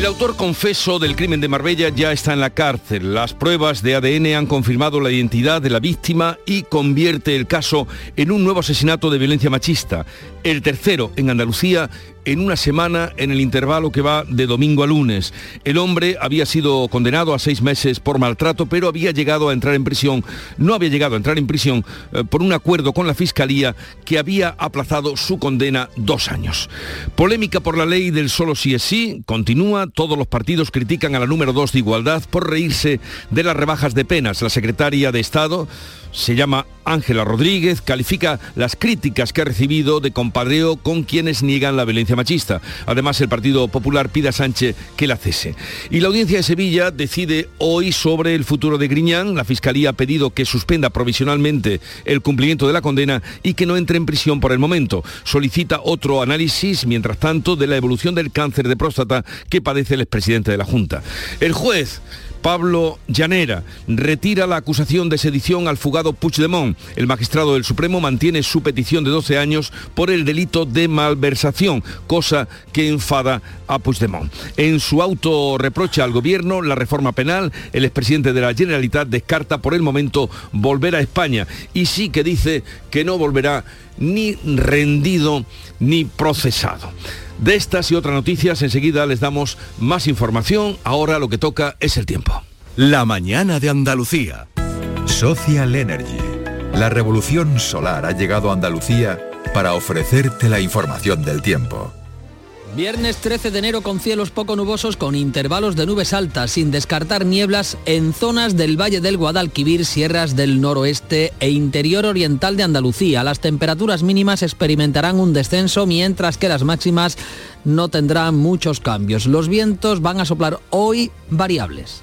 El autor confeso del crimen de Marbella ya está en la cárcel. Las pruebas de ADN han confirmado la identidad de la víctima y convierte el caso en un nuevo asesinato de violencia machista, el tercero en Andalucía en una semana en el intervalo que va de domingo a lunes. El hombre había sido condenado a seis meses por maltrato, pero había llegado a entrar en prisión, no había llegado a entrar en prisión eh, por un acuerdo con la Fiscalía que había aplazado su condena dos años. Polémica por la ley del solo sí es sí, continúa, todos los partidos critican a la número dos de igualdad por reírse de las rebajas de penas. La secretaria de Estado se llama Ángela Rodríguez, califica las críticas que ha recibido de compadreo con quienes niegan la violencia machista. Además, el Partido Popular pide a Sánchez que la cese. Y la audiencia de Sevilla decide hoy sobre el futuro de Griñán. La Fiscalía ha pedido que suspenda provisionalmente el cumplimiento de la condena y que no entre en prisión por el momento. Solicita otro análisis, mientras tanto, de la evolución del cáncer de próstata que padece el expresidente de la Junta. El juez Pablo Llanera retira la acusación de sedición al fugado Puigdemont. El magistrado del Supremo mantiene su petición de 12 años por el delito de malversación, cosa que enfada a Puigdemont. En su auto reprocha al gobierno la reforma penal, el expresidente de la Generalitat descarta por el momento volver a España y sí que dice que no volverá ni rendido ni procesado. De estas y otras noticias enseguida les damos más información. Ahora lo que toca es el tiempo. La mañana de Andalucía. Social Energy. La revolución solar ha llegado a Andalucía para ofrecerte la información del tiempo. Viernes 13 de enero con cielos poco nubosos con intervalos de nubes altas, sin descartar nieblas en zonas del Valle del Guadalquivir, sierras del noroeste e interior oriental de Andalucía. Las temperaturas mínimas experimentarán un descenso mientras que las máximas no tendrán muchos cambios. Los vientos van a soplar hoy variables.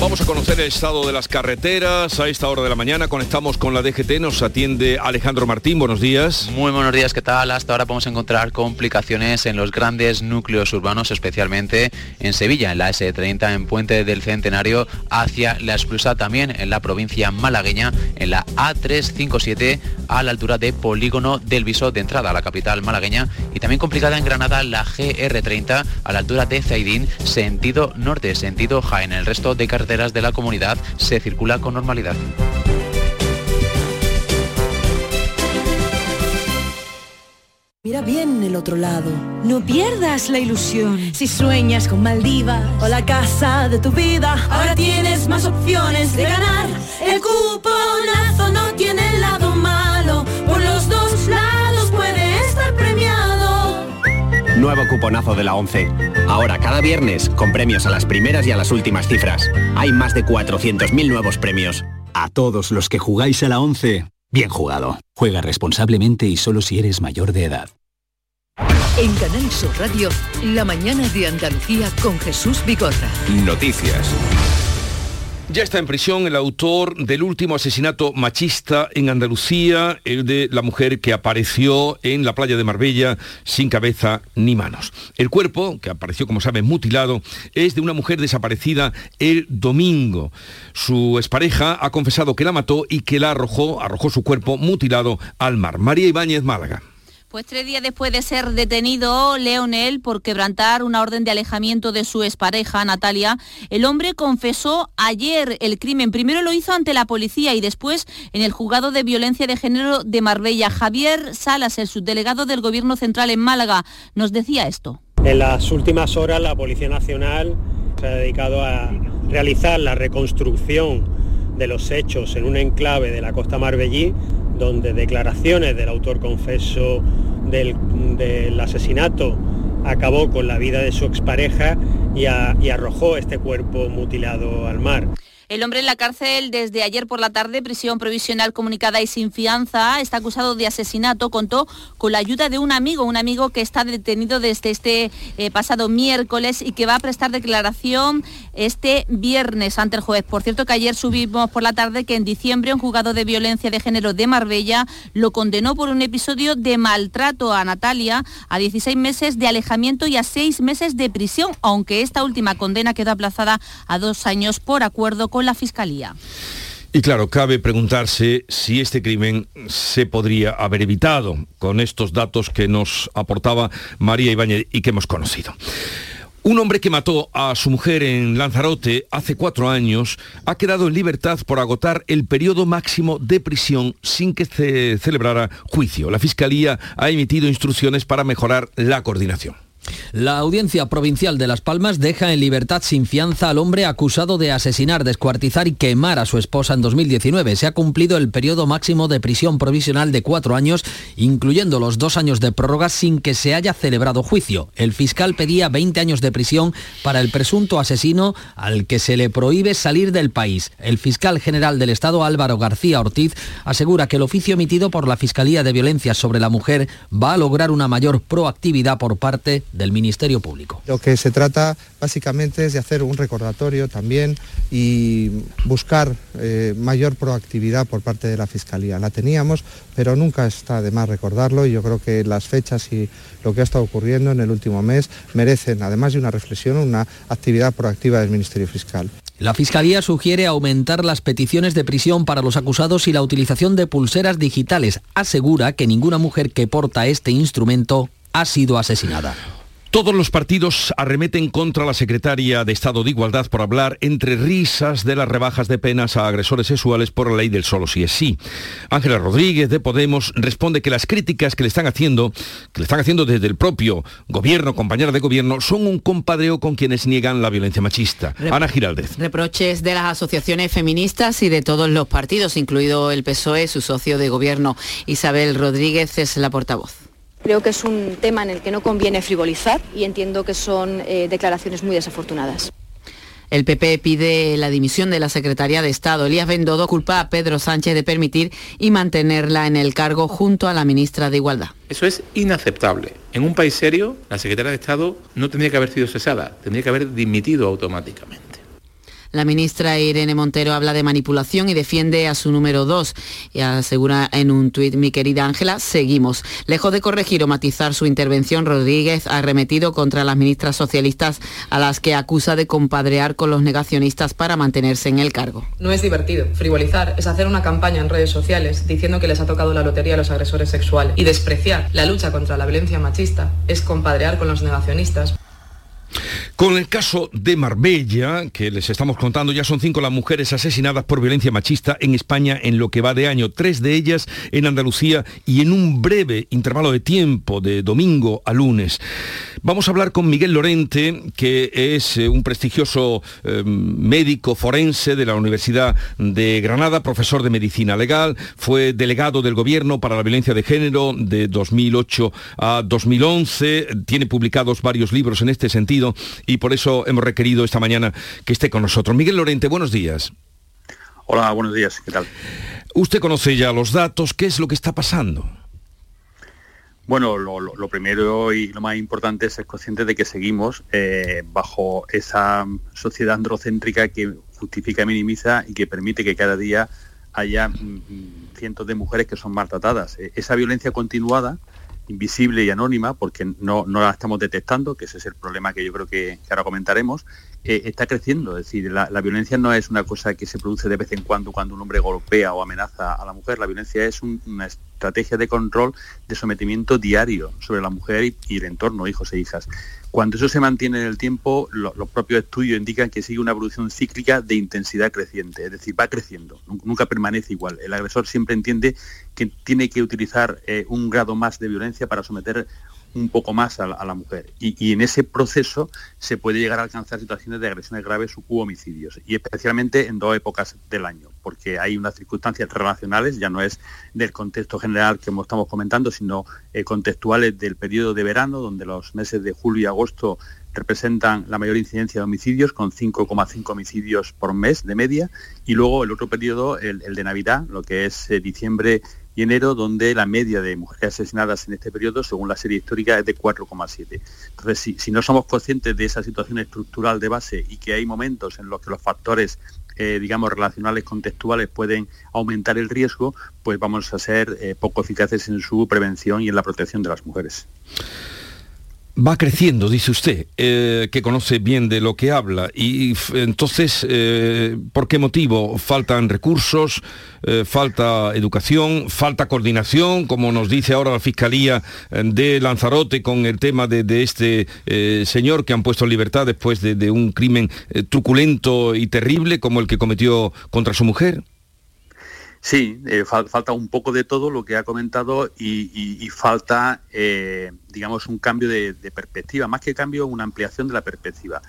Vamos a conocer el estado de las carreteras a esta hora de la mañana. Conectamos con la DGT, nos atiende Alejandro Martín. Buenos días. Muy buenos días, ¿qué tal? Hasta ahora podemos encontrar complicaciones en los grandes núcleos urbanos, especialmente en Sevilla, en la S30, en Puente del Centenario, hacia la Esplusa, también en la provincia malagueña, en la A357, a la altura de Polígono del Viso, de entrada a la capital malagueña, y también complicada en Granada, la GR30, a la altura de Zaidín, sentido norte, sentido Jaén. El resto de carreteras de la comunidad se circula con normalidad. Mira bien el otro lado. No pierdas la ilusión. Si sueñas con Maldivas o la casa de tu vida, ahora tienes más opciones de ganar. El cuponazo no tiene lado Nuevo cuponazo de la 11. Ahora cada viernes con premios a las primeras y a las últimas cifras. Hay más de 400.000 nuevos premios. A todos los que jugáis a la 11, bien jugado. Juega responsablemente y solo si eres mayor de edad. En Canal Sur Radio, la mañana de Andalucía con Jesús Vigorra. Noticias. Ya está en prisión el autor del último asesinato machista en Andalucía, el de la mujer que apareció en la playa de Marbella sin cabeza ni manos. El cuerpo, que apareció, como saben, mutilado, es de una mujer desaparecida el domingo. Su expareja ha confesado que la mató y que la arrojó, arrojó su cuerpo mutilado al mar. María Ibáñez Málaga. Pues tres días después de ser detenido Leonel por quebrantar una orden de alejamiento de su expareja, Natalia, el hombre confesó ayer el crimen. Primero lo hizo ante la policía y después en el juzgado de violencia de género de Marbella. Javier Salas, el subdelegado del Gobierno Central en Málaga, nos decía esto. En las últimas horas la Policía Nacional se ha dedicado a realizar la reconstrucción de los hechos en un enclave de la costa marbellí donde declaraciones del autor confeso del, asesinato acabó con la vida de su expareja y arrojó este cuerpo mutilado al mar. El hombre en la cárcel desde ayer por la tarde, prisión provisional comunicada y sin fianza, está acusado de asesinato. Contó con la ayuda de un amigo, un amigo que está detenido desde este eh, pasado miércoles y que va a prestar declaración este viernes ante el juez. Por cierto que ayer subimos por la tarde que en diciembre un juzgado de violencia de género de Marbella lo condenó por un episodio de maltrato a Natalia a 16 meses de alejamiento y a 6 meses de prisión, aunque esta última condena quedó aplazada a dos años por acuerdo con la Fiscalía. Y claro, cabe preguntarse si este crimen se podría haber evitado con estos datos que nos aportaba María Ibáñez y que hemos conocido. Un hombre que mató a su mujer en Lanzarote hace cuatro años ha quedado en libertad por agotar el periodo máximo de prisión sin que se celebrara juicio. La Fiscalía ha emitido instrucciones para mejorar la coordinación. La Audiencia Provincial de Las Palmas deja en libertad sin fianza al hombre acusado de asesinar, descuartizar y quemar a su esposa en 2019. Se ha cumplido el periodo máximo de prisión provisional de cuatro años, incluyendo los dos años de prórroga sin que se haya celebrado juicio. El fiscal pedía 20 años de prisión para el presunto asesino al que se le prohíbe salir del país. El fiscal general del Estado, Álvaro García Ortiz, asegura que el oficio emitido por la Fiscalía de Violencia sobre la Mujer va a lograr una mayor proactividad por parte del Ministerio Público. Lo que se trata básicamente es de hacer un recordatorio también y buscar eh, mayor proactividad por parte de la Fiscalía. La teníamos, pero nunca está de más recordarlo y yo creo que las fechas y lo que ha estado ocurriendo en el último mes merecen, además de una reflexión, una actividad proactiva del Ministerio Fiscal. La Fiscalía sugiere aumentar las peticiones de prisión para los acusados y la utilización de pulseras digitales. Asegura que ninguna mujer que porta este instrumento ha sido asesinada. Todos los partidos arremeten contra la secretaria de Estado de Igualdad por hablar entre risas de las rebajas de penas a agresores sexuales por la ley del solo si es sí. Ángela Rodríguez de Podemos responde que las críticas que le están haciendo, que le están haciendo desde el propio gobierno, compañera de gobierno, son un compadreo con quienes niegan la violencia machista. Ana Giraldez. Reproches de las asociaciones feministas y de todos los partidos, incluido el PSOE, su socio de gobierno Isabel Rodríguez es la portavoz. Creo que es un tema en el que no conviene frivolizar y entiendo que son eh, declaraciones muy desafortunadas. El PP pide la dimisión de la Secretaría de Estado. Elías Bendodo culpa a Pedro Sánchez de permitir y mantenerla en el cargo junto a la ministra de Igualdad. Eso es inaceptable. En un país serio, la Secretaría de Estado no tendría que haber sido cesada, tendría que haber dimitido automáticamente. La ministra Irene Montero habla de manipulación y defiende a su número dos. Y asegura en un tuit, mi querida Ángela, seguimos. Lejos de corregir o matizar su intervención, Rodríguez ha arremetido contra las ministras socialistas a las que acusa de compadrear con los negacionistas para mantenerse en el cargo. No es divertido. Frivolizar es hacer una campaña en redes sociales diciendo que les ha tocado la lotería a los agresores sexuales. Y despreciar la lucha contra la violencia machista es compadrear con los negacionistas. Con el caso de Marbella, que les estamos contando, ya son cinco las mujeres asesinadas por violencia machista en España en lo que va de año, tres de ellas en Andalucía y en un breve intervalo de tiempo, de domingo a lunes. Vamos a hablar con Miguel Lorente, que es eh, un prestigioso eh, médico forense de la Universidad de Granada, profesor de medicina legal, fue delegado del gobierno para la violencia de género de 2008 a 2011, tiene publicados varios libros en este sentido y por eso hemos requerido esta mañana que esté con nosotros. Miguel Lorente, buenos días. Hola, buenos días, ¿qué tal? Usted conoce ya los datos, ¿qué es lo que está pasando? Bueno, lo, primero y lo más importante es ser consciente de que seguimos eh, bajo esa sociedad androcéntrica que justifica minimiza y que permite que cada día haya mm, mm, cientos de mujeres que son maltratadas. E, esa violencia continuada invisible y anónima, porque no, la estamos detectando, que ese es el problema que yo creo que, ahora comentaremos, eh, está creciendo. Es decir, la, violencia no es una cosa que se produce de vez en cuando cuando un hombre golpea o amenaza a la mujer. La violencia es una estrategia de control, de sometimiento diario sobre la mujer y el entorno, hijos e hijas. Cuando eso se mantiene en el tiempo, los propios estudios indican que sigue una evolución cíclica de intensidad creciente, es decir, va creciendo, nunca permanece igual. El agresor siempre entiende que tiene que utilizar eh, un grado más de violencia para someter un poco más a la, mujer. Y, en ese proceso se puede llegar a alcanzar situaciones de agresiones graves u homicidios, y especialmente en dos épocas del año, porque hay unas circunstancias relacionales, ya no es del contexto general que estamos comentando, sino eh, contextuales del periodo de verano, donde los meses de julio y agosto representan la mayor incidencia de homicidios, con 5,5 homicidios por mes de media, y luego el otro periodo, el, de Navidad, lo que es eh, diciembre enero, donde la media de mujeres asesinadas en este periodo, según la serie histórica, es de 4,7. Entonces, si, no somos conscientes de esa situación estructural de base y que hay momentos en los que los factores eh, digamos, relacionales contextuales pueden aumentar el riesgo, pues vamos a ser eh, poco eficaces en su prevención y en la protección de las mujeres va creciendo, dice usted, eh, que conoce bien de lo que habla. Y entonces, eh, ¿por qué motivo? ¿Faltan recursos? Eh, ¿Falta educación? ¿Falta coordinación? Como nos dice ahora la Fiscalía de Lanzarote con el tema de, este señor que han puesto en libertad después de, un crimen truculento y terrible como el que cometió contra su mujer. Sí, eh, falta un poco de todo lo que ha comentado y, falta, eh, digamos, un cambio de, perspectiva, más que cambio, una ampliación de la perspectiva.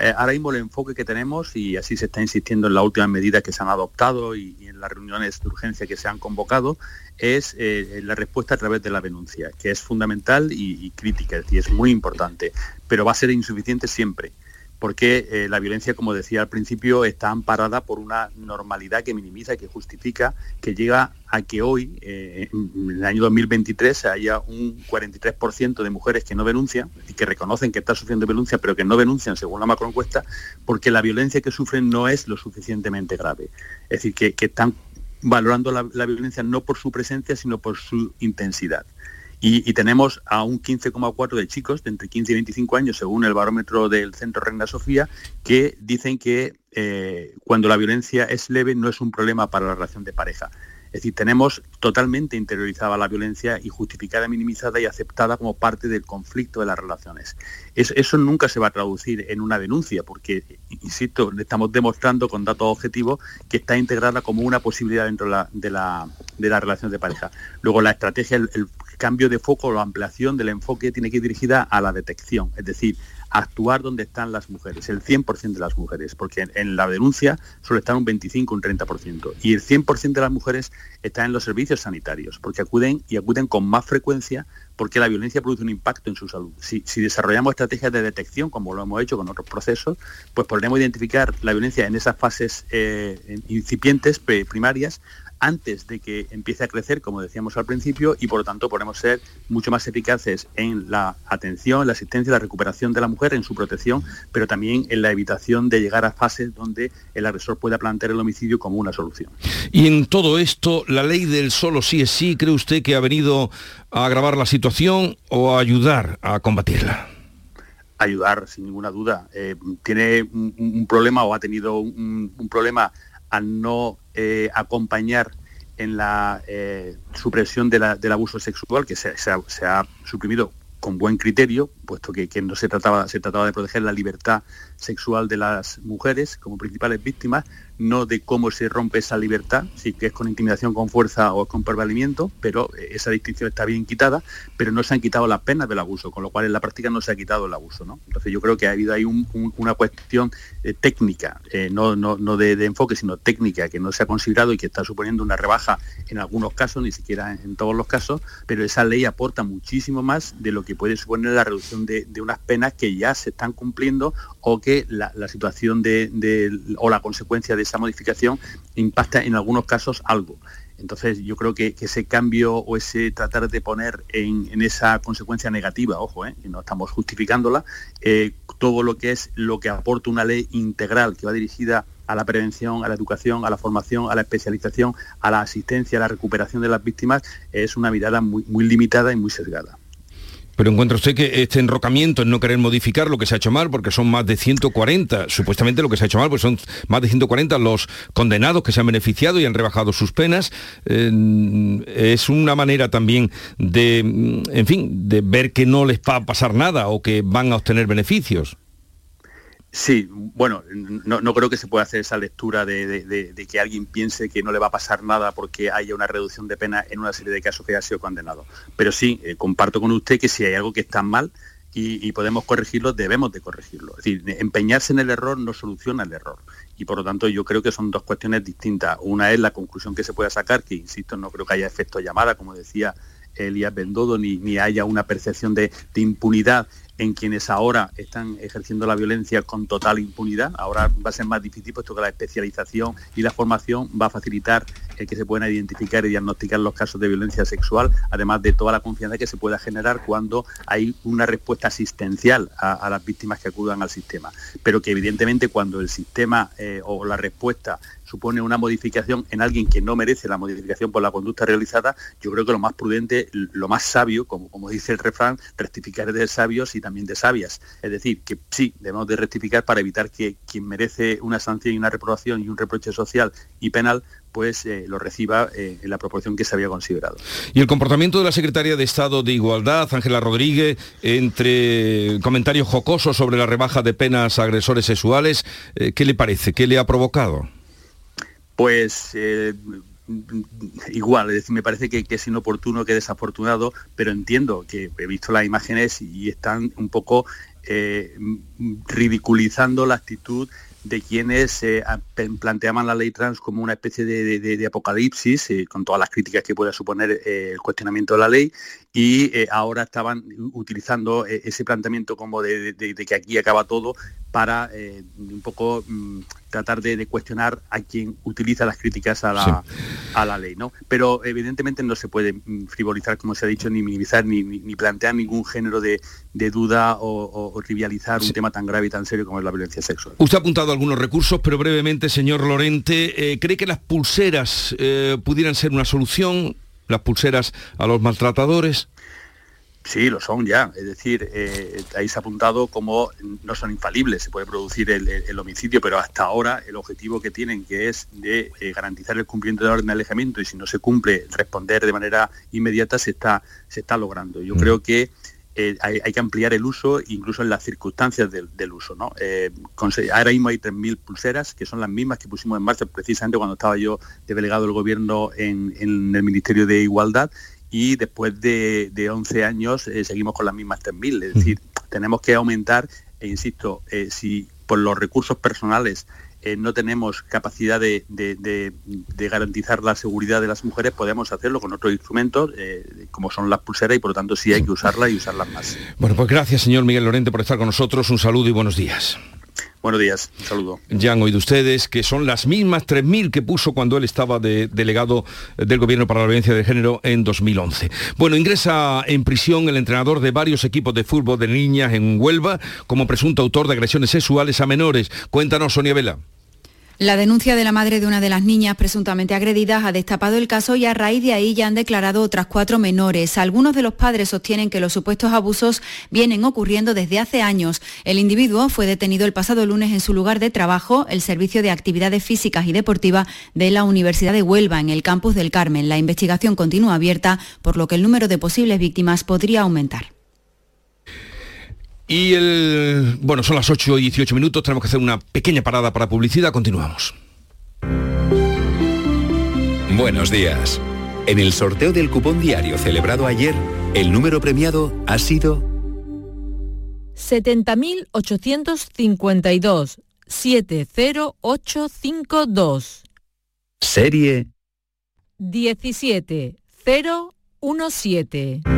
Eh, ahora mismo el enfoque que tenemos, y así se está insistiendo en las últimas medidas que se han adoptado y, en las reuniones de urgencia que se han convocado, es la respuesta a través de la denuncia, que es fundamental y, y crítica, y es muy importante, pero va a ser insuficiente siempre porque eh, la violencia, como decía al principio, está amparada por una normalidad que minimiza que justifica, que llega a que hoy, eh, en el año 2023, haya un 43% de mujeres que no denuncian y que reconocen que están sufriendo violencia, pero que no denuncian según la macroencuesta, porque la violencia que sufren no es lo suficientemente grave. Es decir, que, están valorando la violencia no por su presencia, sino por su intensidad. Y, tenemos a un 15,4 de chicos de entre 15 y 25 años, según el barómetro del Centro Reina Sofía, que dicen que eh, cuando la violencia es leve no es un problema para la relación de pareja. Es decir, tenemos totalmente interiorizada la violencia y justificada, minimizada y aceptada como parte del conflicto de las relaciones. eso nunca se va a traducir en una denuncia, porque, insisto, estamos demostrando con datos objetivos que está integrada como una posibilidad dentro de la, de relación de pareja. Luego, la estrategia, el, cambio de foco o ampliación del enfoque tiene que ir dirigida a la detección, es decir, actuar donde están las mujeres, el 100% de las mujeres, porque en, la denuncia suele estar un 25, un 30%, y el 100% de las mujeres están en los servicios sanitarios, porque acuden y acuden con más frecuencia porque la violencia produce un impacto en su salud. Si, desarrollamos estrategias de detección, como lo hemos hecho con otros procesos, pues podremos identificar la violencia en esas fases eh, incipientes, primarias, antes de que empiece a crecer, como decíamos al principio, y por lo tanto podemos ser mucho más eficaces en la atención, la asistencia la recuperación de la mujer, en su protección, pero también en la evitación de llegar a fases donde el agresor pueda plantear el homicidio como una solución. Y en todo esto, la ley del solo sí es sí, ¿cree usted que ha venido a agravar la situación o a ayudar a combatirla? Ayudar, sin ninguna duda. Eh, tiene un, problema o ha tenido un problema al no eh, acompañar en la eh, supresión del abuso sexual, que se, ha, suprimido con buen criterio, puesto que, que, no se trataba, se trataba de proteger la libertad sexual de las mujeres como principales víctimas, no de cómo se rompe esa libertad, si es con intimidación con fuerza o con prevalimiento, pero eh, esa distinción está bien quitada, pero no se han quitado las penas del abuso, con lo cual en la práctica no se ha quitado el abuso. ¿no? Entonces yo creo que ha habido ahí una cuestión eh, técnica, eh, no, no, de, enfoque, sino técnica, que no se ha considerado y que está suponiendo una rebaja en algunos casos, ni siquiera en, todos los casos, pero esa ley aporta muchísimo más de lo que puede suponer la reducción de, unas penas que ya se están cumpliendo o que la, situación de, o la consecuencia de esa modificación impacta en algunos casos algo. Entonces yo creo que, ese cambio o ese tratar de poner en, esa consecuencia negativa, ojo, eh, no estamos justificándola, eh, todo lo que es lo que aporta una ley integral que va dirigida a la prevención, a la educación, a la formación, a la especialización, a la asistencia, a la recuperación de las víctimas, es una mirada muy limitada y muy sesgada. Pero encuentra usted que este enrocamiento en no querer modificar lo que se ha hecho mal, porque son más de 140, supuestamente lo que se ha hecho mal, pues son más de 140 los condenados que se han beneficiado y han rebajado sus penas, eh, es una manera también de, en fin, de ver que no les va a pasar nada o que van a obtener beneficios. Sí, bueno, no, creo que se pueda hacer esa lectura de, que alguien piense que no le va a pasar nada porque haya una reducción de pena en una serie de casos que haya sido condenado. Pero sí, eh, comparto con usted que si hay algo que está mal y, podemos corregirlo, debemos de corregirlo. Es decir, empeñarse en el error no soluciona el error. Y por lo tanto yo creo que son dos cuestiones distintas. Una es la conclusión que se pueda sacar, que insisto, no creo que haya efecto llamada, como decía Elías Bendodo, ni, ni haya una percepción de impunidad en quienes ahora están ejerciendo la violencia con total impunidad. Ahora va a ser más difícil puesto que la especialización y la formación va a facilitar el que se puedan identificar y diagnosticar los casos de violencia sexual, además de toda la confianza que se pueda generar cuando hay una respuesta asistencial a, las víctimas que acudan al sistema. Pero que evidentemente cuando el sistema eh, o la respuesta supone una modificación en alguien que no merece la modificación por la conducta realizada, yo creo que lo más prudente, lo más sabio, como, como dice el refrán, rectificar de sabios y también de sabias. Es decir, que sí, debemos de rectificar para evitar que quien merece una sanción y una reprobación y un reproche social y penal pues eh, lo reciba eh, en la proporción que se había considerado. Y el comportamiento de la secretaria de Estado de Igualdad, Ángela Rodríguez, entre comentarios jocosos sobre la rebaja de penas a agresores sexuales, eh, ¿qué le parece? ¿Qué le ha provocado? Pues eh, igual, es decir, me parece que, es inoportuno, que desafortunado, pero entiendo que he visto las imágenes y están un poco eh, ridiculizando la actitud de quienes eh, planteaban la ley trans como una especie de, apocalipsis, con todas las críticas que pueda suponer el cuestionamiento de la ley, y ahora estaban utilizando ese planteamiento como de, que aquí acaba todo para un poco mm, tratar de, cuestionar a quien utiliza las críticas a la, a la, ley. ¿no? Pero evidentemente no se puede mm, frivolizar, como se ha dicho, ni minimizar, ni, ni, plantear ningún género de, duda o, trivializar un tema tan grave y tan serio como es la violencia sexual. Usted ha apuntado algunos recursos, pero brevemente, señor Lorente, eh, ¿cree que las pulseras eh, pudieran ser una solución? ¿Las pulseras a los maltratadores? Sí, lo son ya. Es decir, eh, ahí se ha apuntado como no son infalibles, se puede producir el, homicidio, pero hasta ahora el objetivo que tienen, que es de eh, garantizar el cumplimiento de la orden de alejamiento y si no se cumple, responder de manera inmediata, se está, se está logrando. Yo mm. creo que eh, hay, que ampliar el uso incluso en las circunstancias del, uso. ¿no? ahora mismo hay 3.000 pulseras, que son las mismas que pusimos en marcha precisamente cuando estaba yo de delegado del Gobierno en, en el Ministerio de Igualdad y después de, 11 años eh, seguimos con las mismas 3.000. Es decir, tenemos que aumentar, e insisto, eh, si por los recursos personales eh, no tenemos capacidad de, garantizar la seguridad de las mujeres, podemos hacerlo con otros instrumentos, como son las pulseras, y por lo tanto sí hay que usarlas y usarlas más. Bueno, pues gracias, señor Miguel Lorente, por estar con nosotros. Un saludo y buenos días. Buenos días, un saludo. Ya han oído ustedes que son las mismas 3.000 que puso cuando él estaba de delegado del Gobierno para la Violencia de Género en 2011. Bueno, ingresa en prisión el entrenador de varios equipos de fútbol de niñas en Huelva como presunto autor de agresiones sexuales a menores. Cuéntanos, Sonia Vela. La denuncia de la madre de una de las niñas presuntamente agredidas ha destapado el caso y a raíz de ahí ya han declarado otras cuatro menores. Algunos de los padres sostienen que los supuestos abusos vienen ocurriendo desde hace años. El individuo fue detenido el pasado lunes en su lugar de trabajo, el Servicio de Actividades Físicas y Deportivas de la Universidad de Huelva, en el campus del Carmen. La investigación continúa abierta, por lo que el número de posibles víctimas podría aumentar. Y el... Bueno, son las 8 y 18 minutos, tenemos que hacer una pequeña parada para publicidad, continuamos. Buenos días. En el sorteo del cupón diario celebrado ayer, el número premiado ha sido 70.852 70852. Serie 17017.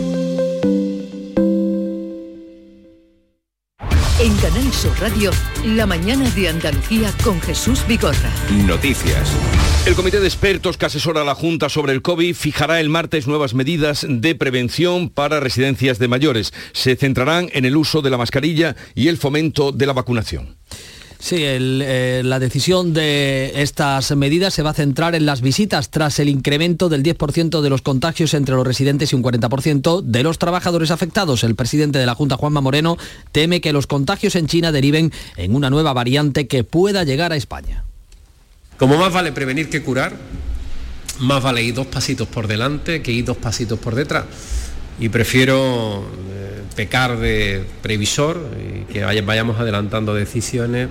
Radio, la mañana de Andalucía con Jesús Vigorra. Noticias. El comité de expertos que asesora a la Junta sobre el COVID fijará el martes nuevas medidas de prevención para residencias de mayores. Se centrarán en el uso de la mascarilla y el fomento de la vacunación. Sí, eh, la decisión de estas medidas se va a centrar en las visitas tras el incremento del 10% de los contagios entre los residentes y un 40% de los trabajadores afectados. El presidente de la Junta, Juanma Moreno, teme que los contagios en China deriven en una nueva variante que pueda llegar a España Como más vale prevenir que curar, más vale ir dos pasitos por delante que ir dos pasitos por detrás. Y prefiero eh, pecar de previsor y que vayamos adelantando decisiones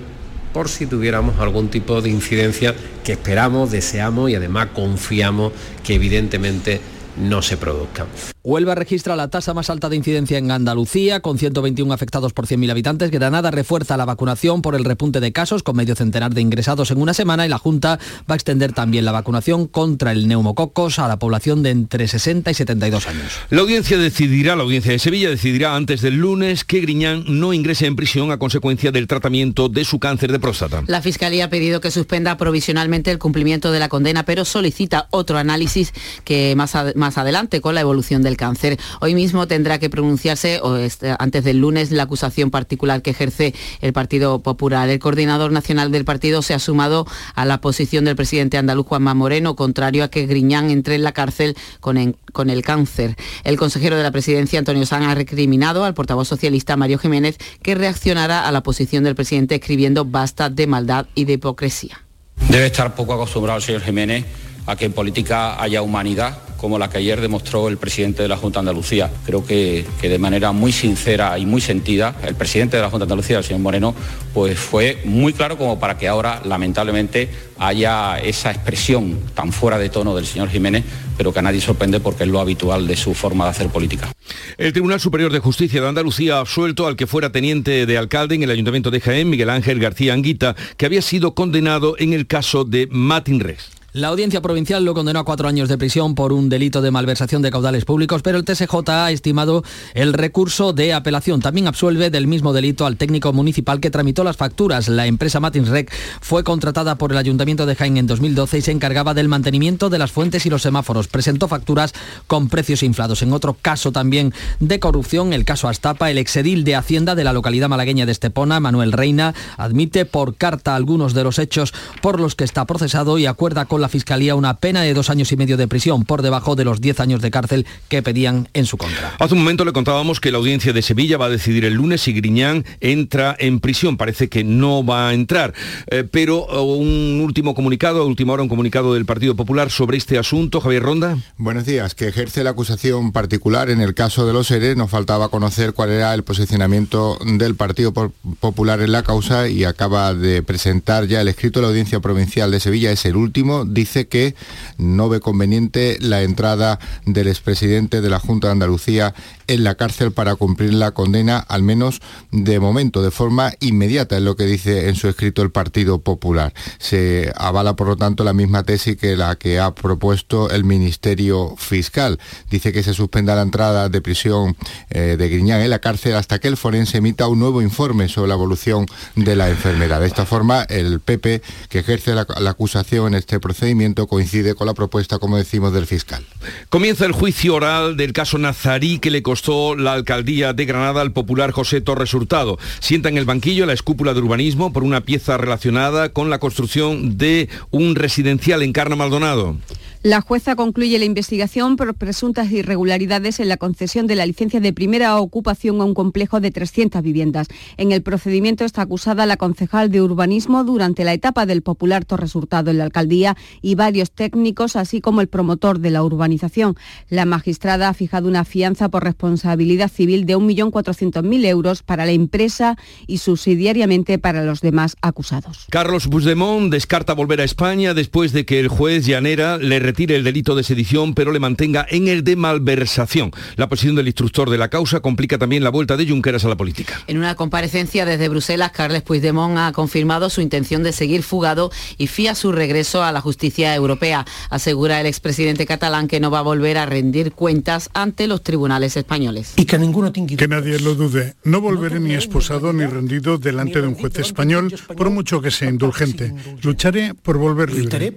por si tuviéramos algún tipo de incidencia que esperamos, deseamos y además confiamos que evidentemente no se produzcan. Huelva registra la tasa más alta de incidencia en Andalucía, con 121 afectados por 100.000 habitantes. Granada refuerza la vacunación por el repunte de casos, con medio centenar de ingresados en una semana, y la Junta va a extender también la vacunación contra el neumococos a la población de entre 60 y 72 años. La audiencia decidirá, la audiencia de Sevilla decidirá antes del lunes que Griñán no ingrese en prisión a consecuencia del tratamiento de su cáncer de próstata. La Fiscalía ha pedido que suspenda provisionalmente el cumplimiento de la condena, pero solicita otro análisis que más, más adelante con la evolución cáncer. Hoy mismo tendrá que pronunciarse, o este, antes del lunes, la acusación particular que ejerce el Partido Popular. El coordinador nacional del partido se ha sumado a la posición del presidente andaluz Juanma Moreno, contrario a que Griñán entre en la cárcel con, el cáncer. El consejero de la presidencia, Antonio San, ha recriminado al portavoz socialista Mario Jiménez que reaccionara a la posición del presidente escribiendo basta de maldad y de hipocresía. Debe estar poco acostumbrado el señor Jiménez a que en política haya humanidad como la que ayer demostró el presidente de la Junta de Andalucía. Creo que, de manera muy sincera y muy sentida, el presidente de la Junta de Andalucía, el señor Moreno, pues fue muy claro como para que ahora, lamentablemente, haya esa expresión tan fuera de tono del señor Jiménez, pero que a nadie sorprende porque es lo habitual de su forma de hacer política. El Tribunal Superior de Justicia de Andalucía ha absuelto al que fuera teniente de alcalde en el Ayuntamiento de Jaén, Miguel Ángel García Anguita, que había sido condenado en el caso de Matin Res. La audiencia provincial lo condenó a cuatro años de prisión por un delito de malversación de caudales públicos, pero el TSJ ha estimado el recurso de apelación. También absuelve del mismo delito al técnico municipal que tramitó las facturas. La empresa Matinsrec fue contratada por el Ayuntamiento de Jaén en 2012 y se encargaba del mantenimiento de las fuentes y los semáforos. Presentó facturas con precios inflados. En otro caso también de corrupción, el caso Astapa, el exedil de Hacienda de la localidad malagueña de Estepona, Manuel Reina, admite por carta algunos de los hechos por los que está procesado y acuerda con la Fiscalía una pena de dos años y medio de prisión por debajo de los diez años de cárcel que pedían en su contra. Hace un momento le contábamos que la audiencia de Sevilla va a decidir el lunes si Griñán entra en prisión. Parece que no va a entrar, eh, pero eh, un último comunicado, última hora un comunicado del Partido Popular sobre este asunto. Javier Ronda. Buenos días, que ejerce la acusación particular en el caso de los seres. Nos faltaba conocer cuál era el posicionamiento del Partido Popular en la causa y acaba de presentar ya el escrito de la audiencia provincial de Sevilla. Es el último dice que no ve conveniente la entrada del expresidente de la Junta de Andalucía en la cárcel para cumplir la condena, al menos de momento, de forma inmediata, es lo que dice en su escrito el Partido Popular. Se avala, por lo tanto, la misma tesis que la que ha propuesto el Ministerio Fiscal. Dice que se suspenda la entrada de prisión eh, de Griñán en la cárcel hasta que el forense emita un nuevo informe sobre la evolución de la enfermedad. De esta forma, el PP, que ejerce la, acusación en este procedimiento, coincide con la propuesta, como decimos, del fiscal. Comienza el juicio oral del caso Nazarí que le costó la alcaldía de Granada al popular José Torres Hurtado. Sienta en el banquillo la escúpula de urbanismo por una pieza relacionada con la construcción de un residencial en Carna Maldonado. La jueza concluye la investigación por presuntas irregularidades en la concesión de la licencia de primera ocupación a un complejo de 300 viviendas. En el procedimiento está acusada la concejal de urbanismo durante la etapa del popular Torres Hurtado en la alcaldía y varios técnicos, así como el promotor de la urbanización. La magistrada ha fijado una fianza por responsabilidad civil de 1.400.000 euros para la empresa y subsidiariamente para los demás acusados. Carlos Puigdemont descarta volver a España después de que el juez Llanera le retire el delito de sedición, pero le mantenga en el de malversación. La posición del instructor de la causa complica también la vuelta de Junqueras a la política. En una comparecencia desde Bruselas, Carles Puigdemont ha confirmado su intención de seguir fugado y fía su regreso a la justicia europea. Asegura el expresidente catalán que no va a volver a rendir cuentas ante los tribunales españoles. Y que ninguno Que nadie lo dude. No volveré ni esposado ni rendido delante de un juez español, por mucho que sea indulgente. Lucharé por volver libre.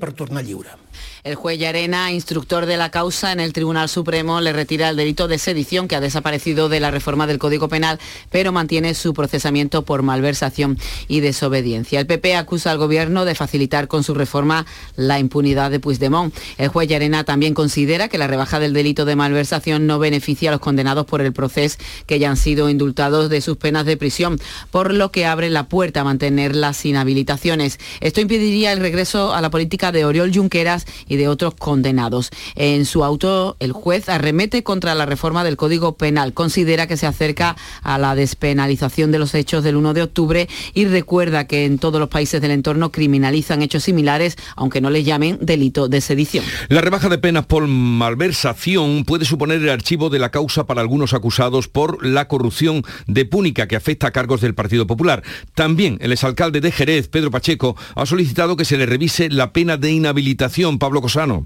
El juez Llarena, instructor de la causa en el Tribunal Supremo, le retira el delito de sedición que ha desaparecido de la reforma del Código Penal, pero mantiene su procesamiento por malversación y desobediencia. El PP acusa al Gobierno de facilitar con su reforma la impunidad de Puigdemont. El juez Llarena también considera que la rebaja del delito de malversación no beneficia a los condenados por el proceso que ya han sido indultados de sus penas de prisión, por lo que abre la puerta a mantener las inhabilitaciones. Esto impediría el regreso a la política de Oriol Junqueras de otros condenados. En su auto, el juez arremete contra la reforma del Código Penal. Considera que se acerca a la despenalización de los hechos del 1 de octubre y recuerda que en todos los países del entorno criminalizan hechos similares, aunque no les llamen delito de sedición. La rebaja de penas por malversación puede suponer el archivo de la causa para algunos acusados por la corrupción de Púnica que afecta a cargos del Partido Popular. También el exalcalde de Jerez, Pedro Pacheco, ha solicitado que se le revise la pena de inhabilitación. Pablo Cosano.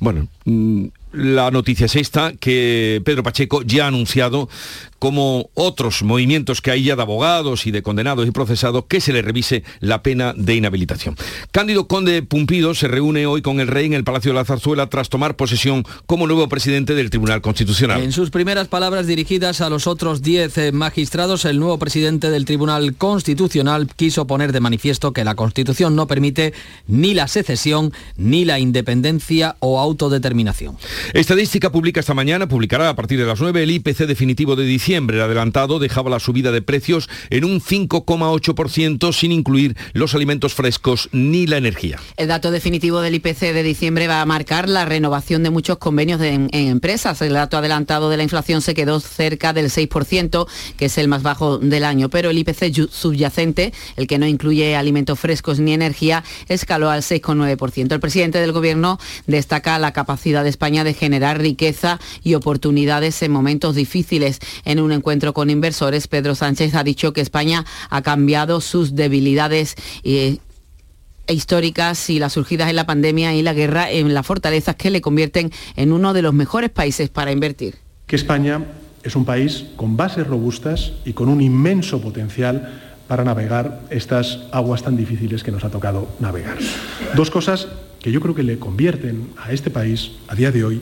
Bueno, mm, la noticia es esta, que Pedro Pacheco ya ha anunciado como otros movimientos que hay ya de abogados y de condenados y procesados, que se le revise la pena de inhabilitación. Cándido Conde Pumpido se reúne hoy con el rey en el Palacio de la Zarzuela tras tomar posesión como nuevo presidente del Tribunal Constitucional. En sus primeras palabras dirigidas a los otros 10 eh, magistrados, el nuevo presidente del Tribunal Constitucional quiso poner de manifiesto que la Constitución no permite ni la secesión ni la independencia o autodeterminación. Estadística pública esta mañana publicará a partir de las 9 el IPC definitivo de diciembre el adelantado dejaba la subida de precios en un 5,8% sin incluir los alimentos frescos ni la energía. El dato definitivo del IPC de diciembre va a marcar la renovación de muchos convenios en, empresas. El dato adelantado de la inflación se quedó cerca del 6%, que es el más bajo del año, pero el IPC subyacente, el que no incluye alimentos frescos ni energía, escaló al 6,9%. El presidente del Gobierno destaca la capacidad de España de generar riqueza y oportunidades en momentos difíciles. En un encuentro con inversores, Pedro Sánchez ha dicho que España ha cambiado sus debilidades eh, históricas y las surgidas en la pandemia y la guerra en las fortalezas que le convierten en uno de los mejores países para invertir. Que España es un país con bases robustas y con un inmenso potencial para navegar estas aguas tan difíciles que nos ha tocado navegar. Dos cosas que yo creo que le convierten a este país a día de hoy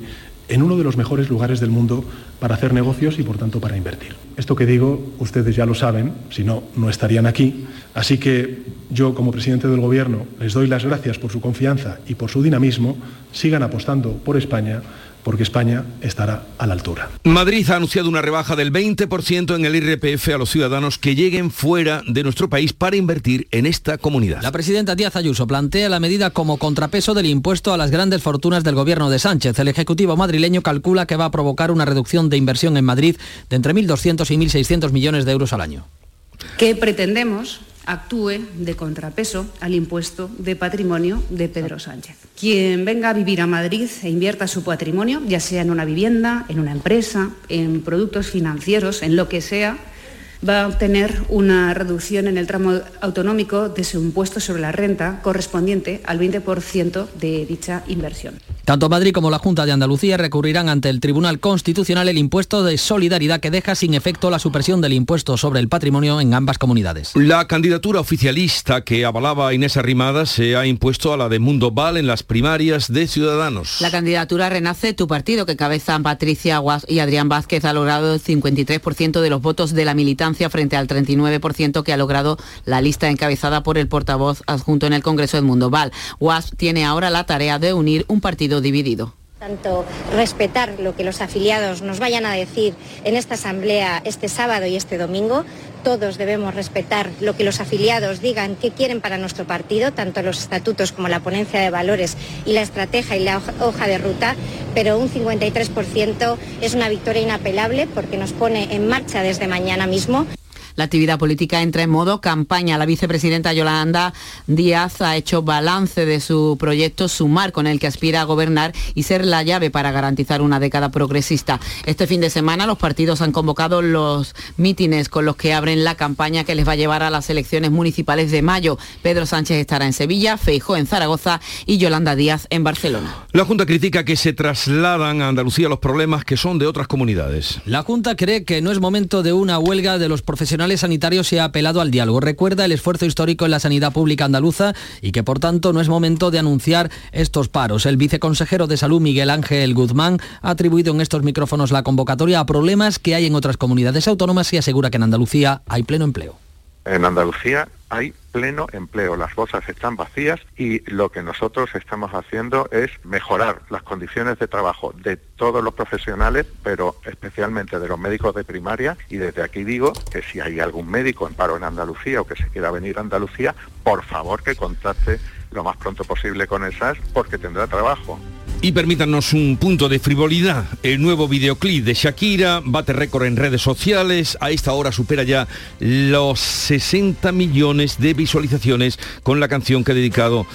en uno de los mejores lugares del mundo para hacer negocios y por tanto para invertir. Esto que digo, ustedes ya lo saben, si no, no estarían aquí. Así que yo como presidente del Gobierno les doy las gracias por su confianza y por su dinamismo. Sigan apostando por España porque España estará a la altura. Madrid ha anunciado una rebaja del 20% en el IRPF a los ciudadanos que lleguen fuera de nuestro país para invertir en esta comunidad. La presidenta Díaz Ayuso plantea la medida como contrapeso del impuesto a las grandes fortunas del gobierno de Sánchez. El Ejecutivo madrileño calcula que va a provocar una reducción de inversión en Madrid de entre 1.200 y 1.600 millones de euros al año. ¿Qué pretendemos actúe de contrapeso al impuesto de patrimonio de Pedro Sánchez. Quien venga a vivir a Madrid e invierta su patrimonio, ya sea en una vivienda, en una empresa, en productos financieros, en lo que sea, va a obtener una reducción en el tramo autonómico de su impuesto sobre la renta correspondiente al 20% de dicha inversión. Tanto Madrid como la Junta de Andalucía recurrirán ante el Tribunal Constitucional el impuesto de solidaridad que deja sin efecto la supresión del impuesto sobre el patrimonio en ambas comunidades. La candidatura oficialista que avalaba Inés Arrimadas se ha impuesto a la de Mundo Val en las primarias de Ciudadanos. La candidatura renace tu partido que cabezan Patricia y Adrián Vázquez ha logrado el 53% de los votos de la militancia frente al 39% que ha logrado la lista encabezada por el portavoz adjunto en el Congreso Edmundo Val. Guas tiene ahora la tarea de unir un partido dividido tanto respetar lo que los afiliados nos vayan a decir en esta asamblea este sábado y este domingo. Todos debemos respetar lo que los afiliados digan que quieren para nuestro partido, tanto los estatutos como la ponencia de valores y la estrategia y la hoja de ruta, pero un 53% es una victoria inapelable porque nos pone en marcha desde mañana mismo. La actividad política entra en modo campaña. La vicepresidenta Yolanda Díaz ha hecho balance de su proyecto Sumar, con el que aspira a gobernar y ser la llave para garantizar una década progresista. Este fin de semana los partidos han convocado los mítines con los que abren la campaña que les va a llevar a las elecciones municipales de mayo. Pedro Sánchez estará en Sevilla, Feijó en Zaragoza y Yolanda Díaz en Barcelona. La Junta critica que se trasladan a Andalucía los problemas que son de otras comunidades. La Junta cree que no es momento de una huelga de los profesionales profesionales sanitarios se ha apelado al diálogo. Recuerda el esfuerzo histórico en la sanidad pública andaluza y que por tanto no es momento de anunciar estos paros. El viceconsejero de Salud, Miguel Ángel Guzmán, ha atribuido en estos micrófonos la convocatoria a problemas que hay en otras comunidades autónomas y asegura que en Andalucía hay pleno empleo. En Andalucía hay pleno empleo, las bolsas están vacías y lo que nosotros estamos haciendo es mejorar las condiciones de trabajo de todos los profesionales, pero especialmente de los médicos de primaria. Y desde aquí digo que si hay algún médico en paro en Andalucía o que se quiera venir a Andalucía, por favor que contacte lo más pronto posible con el SAS porque tendrá trabajo. Y permítanos un punto de frivolidad. El nuevo videoclip de Shakira bate récord en redes sociales. A esta hora supera ya los 60 millones de visualizaciones con la canción que ha dedicado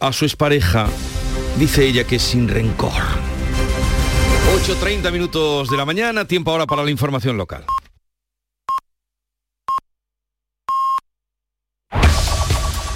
a su expareja. Dice ella que es sin rencor. 8.30 minutos de la mañana, tiempo ahora para la información local.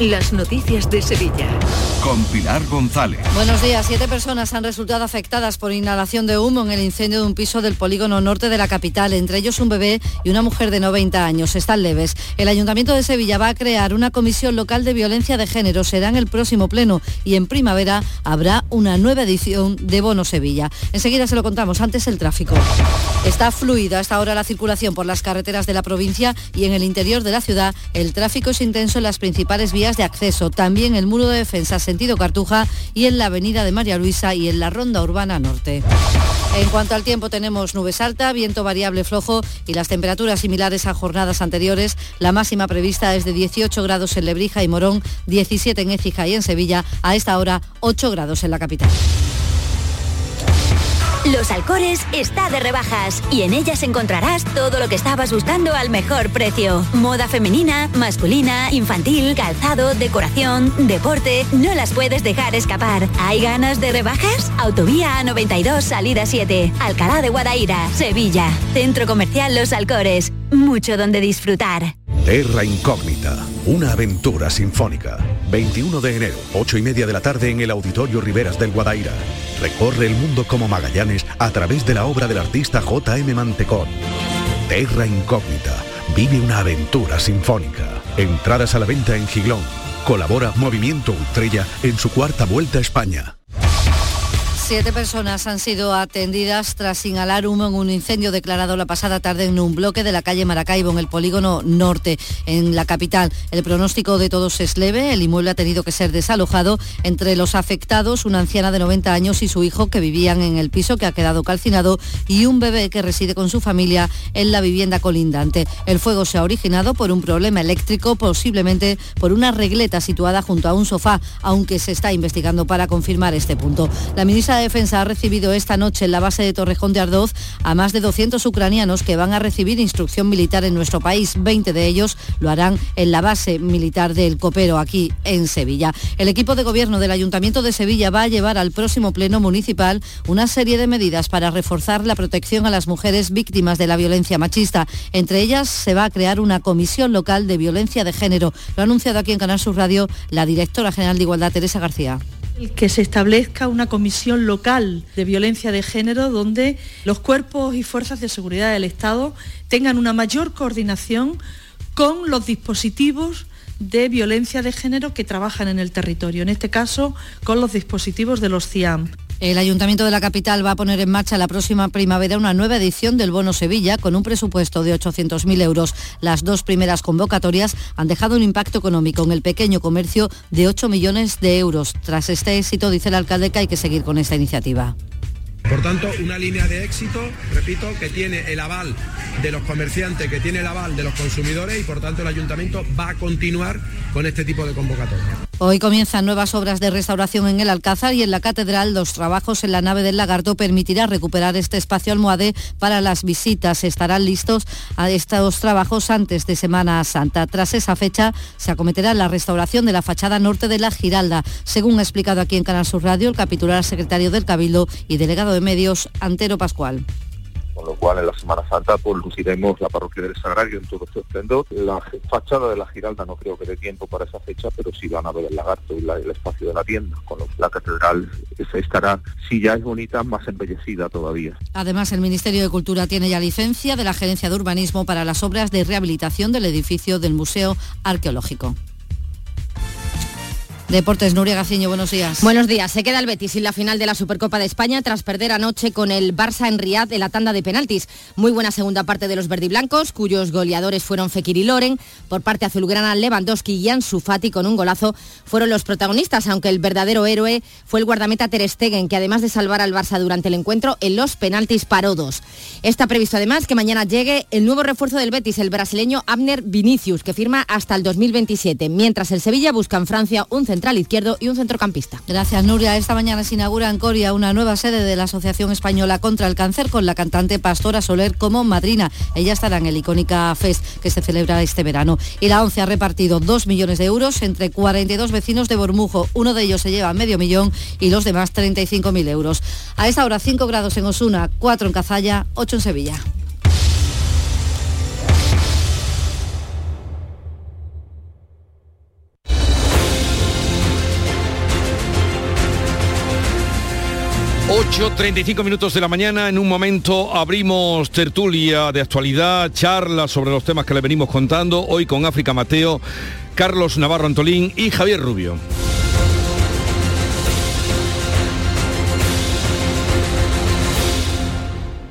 Las noticias de Sevilla. Con Pilar González. Buenos días. Siete personas han resultado afectadas por inhalación de humo en el incendio de un piso del polígono norte de la capital, entre ellos un bebé y una mujer de 90 años. Están leves. El Ayuntamiento de Sevilla va a crear una comisión local de violencia de género. Será en el próximo pleno y en primavera habrá una nueva edición de Bono Sevilla. Enseguida se lo contamos. Antes el tráfico. Está fluida hasta ahora la circulación por las carreteras de la provincia y en el interior de la ciudad el tráfico es intenso en las principales vías de acceso, también el muro de defensa sentido Cartuja y en la avenida de María Luisa y en la ronda urbana norte. En cuanto al tiempo tenemos nubes alta, viento variable flojo y las temperaturas similares a jornadas anteriores. La máxima prevista es de 18 grados en Lebrija y Morón, 17 en Écija y en Sevilla, a esta hora 8 grados en la capital. Los Alcores está de rebajas y en ellas encontrarás todo lo que estabas buscando al mejor precio. Moda femenina, masculina, infantil, calzado, decoración, deporte, no las puedes dejar escapar. ¿Hay ganas de rebajas? Autovía A92 Salida 7, Alcalá de Guadaira, Sevilla. Centro Comercial Los Alcores. Mucho donde disfrutar. Terra Incógnita, una aventura sinfónica. 21 de enero, 8 y media de la tarde en el Auditorio Riveras del Guadaira. Recorre el mundo como Magallanes a través de la obra del artista J.M. Mantecón. Terra Incógnita, vive una aventura sinfónica. Entradas a la venta en Giglón. Colabora Movimiento Estrella en su cuarta vuelta a España. Siete personas han sido atendidas tras inhalar humo en un incendio declarado la pasada tarde en un bloque de la calle Maracaibo, en el polígono norte, en la capital. El pronóstico de todos es leve. El inmueble ha tenido que ser desalojado. Entre los afectados, una anciana de 90 años y su hijo que vivían en el piso que ha quedado calcinado y un bebé que reside con su familia en la vivienda colindante. El fuego se ha originado por un problema eléctrico, posiblemente por una regleta situada junto a un sofá, aunque se está investigando para confirmar este punto. La ministra Defensa ha recibido esta noche en la base de Torrejón de Ardoz a más de 200 ucranianos que van a recibir instrucción militar en nuestro país. 20 de ellos lo harán en la base militar del Copero, aquí en Sevilla. El equipo de gobierno del Ayuntamiento de Sevilla va a llevar al próximo Pleno Municipal una serie de medidas para reforzar la protección a las mujeres víctimas de la violencia machista. Entre ellas se va a crear una comisión local de violencia de género. Lo ha anunciado aquí en Canal Sur Radio la directora general de Igualdad, Teresa García que se establezca una comisión local de violencia de género donde los cuerpos y fuerzas de seguridad del Estado tengan una mayor coordinación con los dispositivos de violencia de género que trabajan en el territorio, en este caso con los dispositivos de los CIAM. El Ayuntamiento de la capital va a poner en marcha la próxima primavera una nueva edición del Bono Sevilla con un presupuesto de 800.000 euros. Las dos primeras convocatorias han dejado un impacto económico en el pequeño comercio de 8 millones de euros. Tras este éxito, dice el alcalde que hay que seguir con esta iniciativa. Por tanto, una línea de éxito, repito, que tiene el aval de los comerciantes, que tiene el aval de los consumidores y por tanto el ayuntamiento va a continuar con este tipo de convocatoria. Hoy comienzan nuevas obras de restauración en el Alcázar y en la Catedral. Los trabajos en la nave del Lagarto permitirá recuperar este espacio almohade para las visitas. Estarán listos a estos trabajos antes de Semana Santa. Tras esa fecha se acometerá la restauración de la fachada norte de la Giralda. Según ha explicado aquí en Canal Sur Radio el capitular secretario del Cabildo y delegado de Medios, Antero Pascual con lo cual en la Semana Santa pues luciremos la parroquia del Sagrario en todo su esplendor. La fachada de la Giralda no creo que dé tiempo para esa fecha, pero sí van a ver el lagarto y el espacio de la tienda, con lo que la catedral estará, si ya es bonita, más embellecida todavía. Además, el Ministerio de Cultura tiene ya licencia de la Gerencia de Urbanismo para las obras de rehabilitación del edificio del Museo Arqueológico. Deportes, Nuria Gaciño, buenos días. Buenos días. Se queda el Betis en la final de la Supercopa de España tras perder anoche con el Barça en Riad en la tanda de penaltis. Muy buena segunda parte de los verdiblancos, cuyos goleadores fueron Fekir y Loren. Por parte azulgrana, Lewandowski y Ansu Fati con un golazo fueron los protagonistas, aunque el verdadero héroe fue el guardameta Ter Stegen, que además de salvar al Barça durante el encuentro, en los penaltis paró dos. Está previsto además que mañana llegue el nuevo refuerzo del Betis, el brasileño Abner Vinicius, que firma hasta el 2027, mientras el Sevilla busca en Francia un centro central izquierdo y un centrocampista. Gracias, Nuria. Esta mañana se inaugura en Coria una nueva sede de la Asociación Española contra el Cáncer con la cantante Pastora Soler como madrina. Ella estará en el icónica Fest que se celebra este verano. Y la ONCE ha repartido 2 millones de euros entre 42 vecinos de Bormujo. Uno de ellos se lleva medio millón y los demás 35.000 euros. A esta hora 5 grados en Osuna, 4 en Cazalla, 8 en Sevilla. 8.35 minutos de la mañana, en un momento abrimos tertulia de actualidad, charla sobre los temas que le venimos contando, hoy con África Mateo, Carlos Navarro Antolín y Javier Rubio.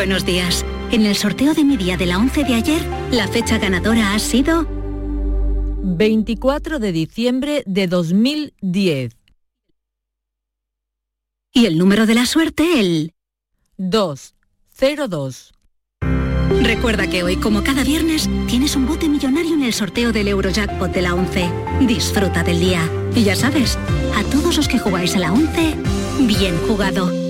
Buenos días. En el sorteo de mi día de la 11 de ayer, la fecha ganadora ha sido 24 de diciembre de 2010. Y el número de la suerte, el 202. Recuerda que hoy, como cada viernes, tienes un bote millonario en el sorteo del Eurojackpot de la 11. Disfruta del día. Y ya sabes, a todos los que jugáis a la 11, bien jugado.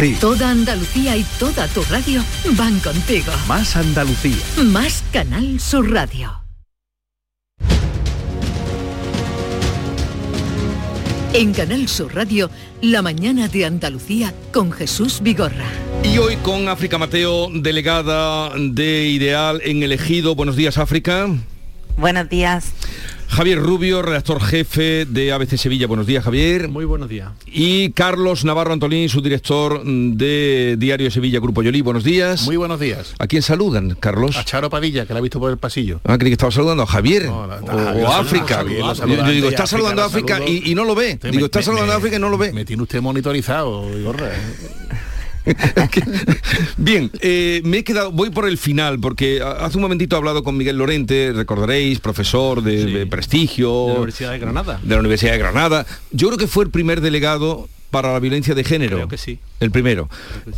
ti. Toda Andalucía y toda tu radio van contigo. Más Andalucía. Más Canal Sur Radio. En Canal Sur Radio, la mañana de Andalucía con Jesús Vigorra. Y hoy con África Mateo, delegada de Ideal en el Ejido. Buenos días, África. Buenos días. Javier Rubio, redactor jefe de ABC Sevilla. Buenos días, Javier. Muy buenos días. Y Carlos Navarro Antolín, su director de Diario Sevilla Grupo Yolí. Buenos días. Muy buenos días. ¿A quién saludan, Carlos? A Charo Padilla, que la ha visto por el pasillo. Ah, creí que estaba saludando a Javier o, a África. yo, digo, está saludando a África y, no lo ve. digo, está saludando a África y no lo ve. Me tiene usted monitorizado, Igorra. Bien, eh, me he quedado, voy por el final, porque hace un momentito he hablado con Miguel Lorente, recordaréis, profesor de, prestigio. De la Universidad de Granada. De la Universidad de Granada. Yo creo que fue el primer delegado para la violencia de género. Creo que sí. El primero.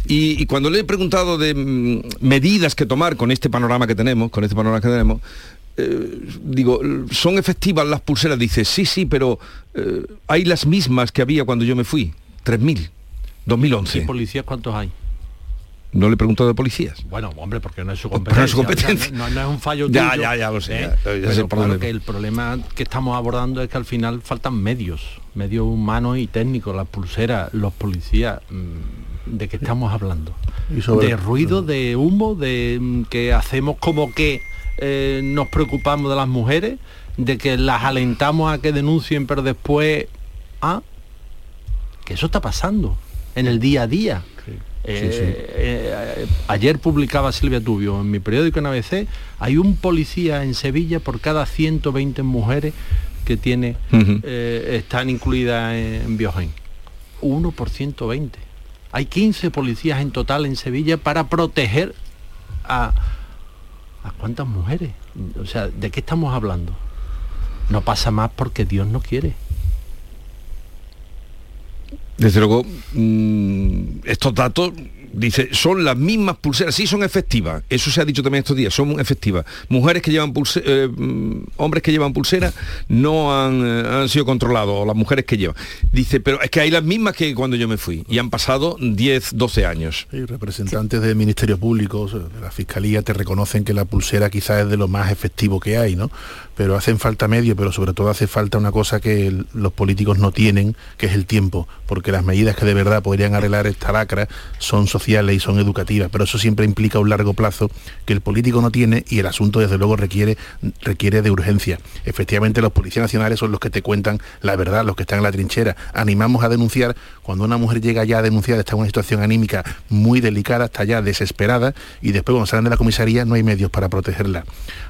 y, cuando le he preguntado de mm, medidas que tomar con este panorama que tenemos, con este panorama que tenemos, eh, digo, ¿son efectivas las pulseras? Dice, sí, sí, pero eh, hay las mismas que había cuando yo me fui, 3.000. 2011. ¿Y policías cuántos hay? No le he preguntado de policías. Bueno, hombre, porque no es su competencia. No es, su competencia. no, es un fallo ya, Ya, ya, lo sé. ¿eh? que el problema que estamos abordando es que al final faltan medios, medios humanos y técnicos, las pulseras, los policías. Mm, ¿De qué estamos hablando? de ruido, de humo, de mm, que hacemos como que eh, nos preocupamos de las mujeres, de que las alentamos a que denuncien, pero después... ¿ah? que eso está pasando en el día a día. Eh, eh, ayer publicaba Silvia Tubio en mi periódico en ABC, hay un policía en Sevilla por cada 120 mujeres que tiene, eh, están incluidas en Biogen. Uno por 120. Hay 15 policías en total en Sevilla para proteger a, a cuántas mujeres. O sea, ¿de qué estamos hablando? No pasa más porque Dios no quiere. Desde luego, mm, estos datos dice, son las mismas pulseras, sí son efectivas, eso se ha dicho también estos días, son efectivas. Mujeres que llevan pulseras, eh, mm, hombres que llevan pulseras no han, eh, han, sido controlados, o las mujeres que llevan. Dice, pero es que hay las mismas que cuando yo me fui, y han pasado 10, 12 años. Sí, representantes del Ministerio Público, de la Fiscalía, te reconocen que la pulsera quizás es de lo más efectivo que hay, ¿no? Pero hacen falta medio, pero sobre todo hace falta una cosa que los políticos no tienen, que es el tiempo, porque las medidas que de verdad podrían arreglar esta lacra son sociales y son educativas, pero eso siempre implica un largo plazo que el político no tiene y el asunto desde luego requiere, requiere de urgencia. Efectivamente los policías nacionales son los que te cuentan la verdad, los que están en la trinchera. Animamos a denunciar cuando una mujer llega ya a denunciar, está en una situación anímica muy delicada, está ya desesperada y después cuando salen de la comisaría no hay medios para protegerla.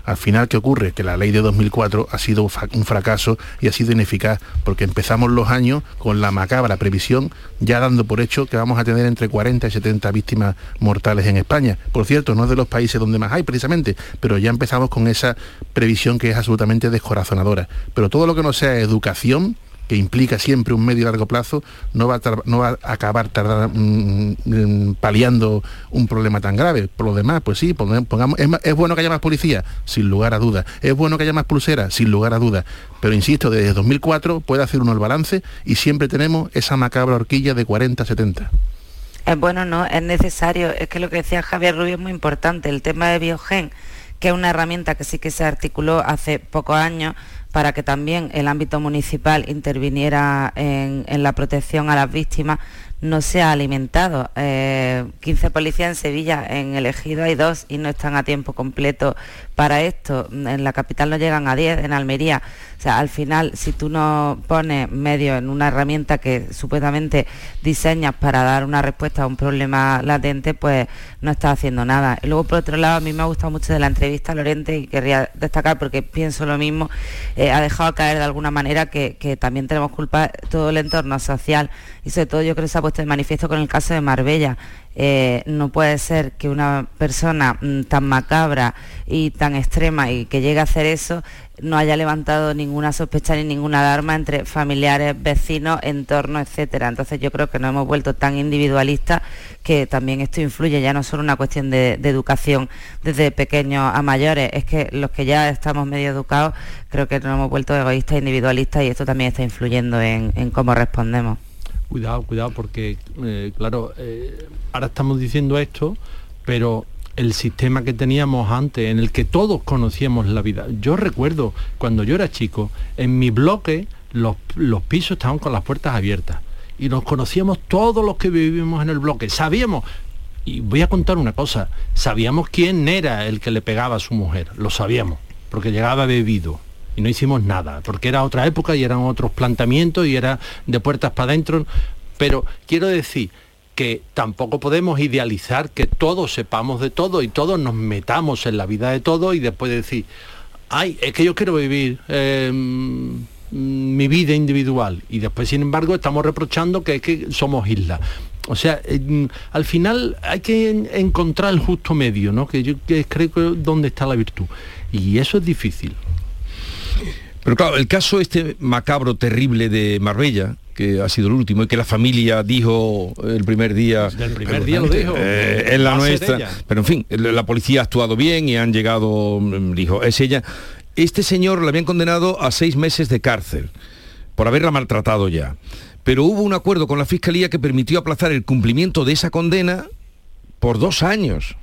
Al final, ¿qué ocurre? Que la ley de 2004 ha sido un fracaso y ha sido ineficaz porque empezamos los años con la macabra previsión ya dando por hecho que vamos a tener entre 40 y 70 víctimas mortales en España. Por cierto, no es de los países donde más hay precisamente, pero ya empezamos con esa previsión que es absolutamente descorazonadora. Pero todo lo que no sea educación, que implica siempre un medio y largo plazo, no va a, no va acabar tardar, mm, mm, paliando un problema tan grave. Por lo demás, pues sí, pongamos, es, bueno que haya más policía, sin lugar a dudas. Es bueno que haya más pulseras, sin lugar a dudas. Pero insisto, desde 2004 puede hacer uno el balance y siempre tenemos esa macabra horquilla de 40-70. Es bueno, no, es necesario. Es que lo que decía Javier Rubio es muy importante. El tema de Biogen, que es una herramienta que sí que se articuló hace pocos años para que también el ámbito municipal interviniera en, la protección a las víctimas, no se ha alimentado. 15 eh, policías en Sevilla, en el Ejido hay dos y no están a tiempo completo para esto. En la capital no llegan a 10, en Almería. O sea, al final, si tú no pones medio en una herramienta que supuestamente diseñas para dar una respuesta a un problema latente, pues no estás haciendo nada. Y luego, por otro lado, a mí me ha gustado mucho de la entrevista Lorente y querría destacar, porque pienso lo mismo, eh, ha dejado caer de alguna manera que, que también tenemos culpa todo el entorno social y sobre todo yo creo que se ha puesto de manifiesto con el caso de Marbella. Eh, no puede ser que una persona mm, tan macabra y tan extrema y que llegue a hacer eso no haya levantado ninguna sospecha ni ninguna alarma entre familiares, vecinos, entorno, etcétera. Entonces yo creo que nos hemos vuelto tan individualistas que también esto influye, ya no solo una cuestión de, educación desde pequeños a mayores, es que los que ya estamos medio educados creo que nos hemos vuelto egoístas, individualistas y esto también está influyendo en cómo respondemos. Cuidado, cuidado, porque, eh, claro, eh, ahora estamos diciendo esto, pero el sistema que teníamos antes, en el que todos conocíamos la vida. Yo recuerdo, cuando yo era chico, en mi bloque los, los pisos estaban con las puertas abiertas y nos conocíamos todos los que vivimos en el bloque. Sabíamos, y voy a contar una cosa, sabíamos quién era el que le pegaba a su mujer, lo sabíamos, porque llegaba bebido y no hicimos nada, porque era otra época y eran otros planteamientos y era de puertas para adentro. Pero quiero decir que tampoco podemos idealizar que todos sepamos de todo y todos nos metamos en la vida de todo y después decir, ay, es que yo quiero vivir em, mi vida individual y después sin embargo estamos reprochando que es que somos islas. O sea, al final hay que encontrar el justo medio, ¿no? Que yo creo que donde está la virtud. Y eso es difícil. Pero claro, el caso este macabro, terrible de Marbella, que ha sido el último y que la familia dijo el primer día. El primer día lo dijo. eh, en la nuestra. pero en fin la policía ha actuado bien y han llegado mm, dijo es ella este señor le habían condenado a seis meses de cárcel por haberla maltratado ya. Pero hubo un acuerdo con la fiscalía que permitió aplazar el cumplimiento de esa condena por dos años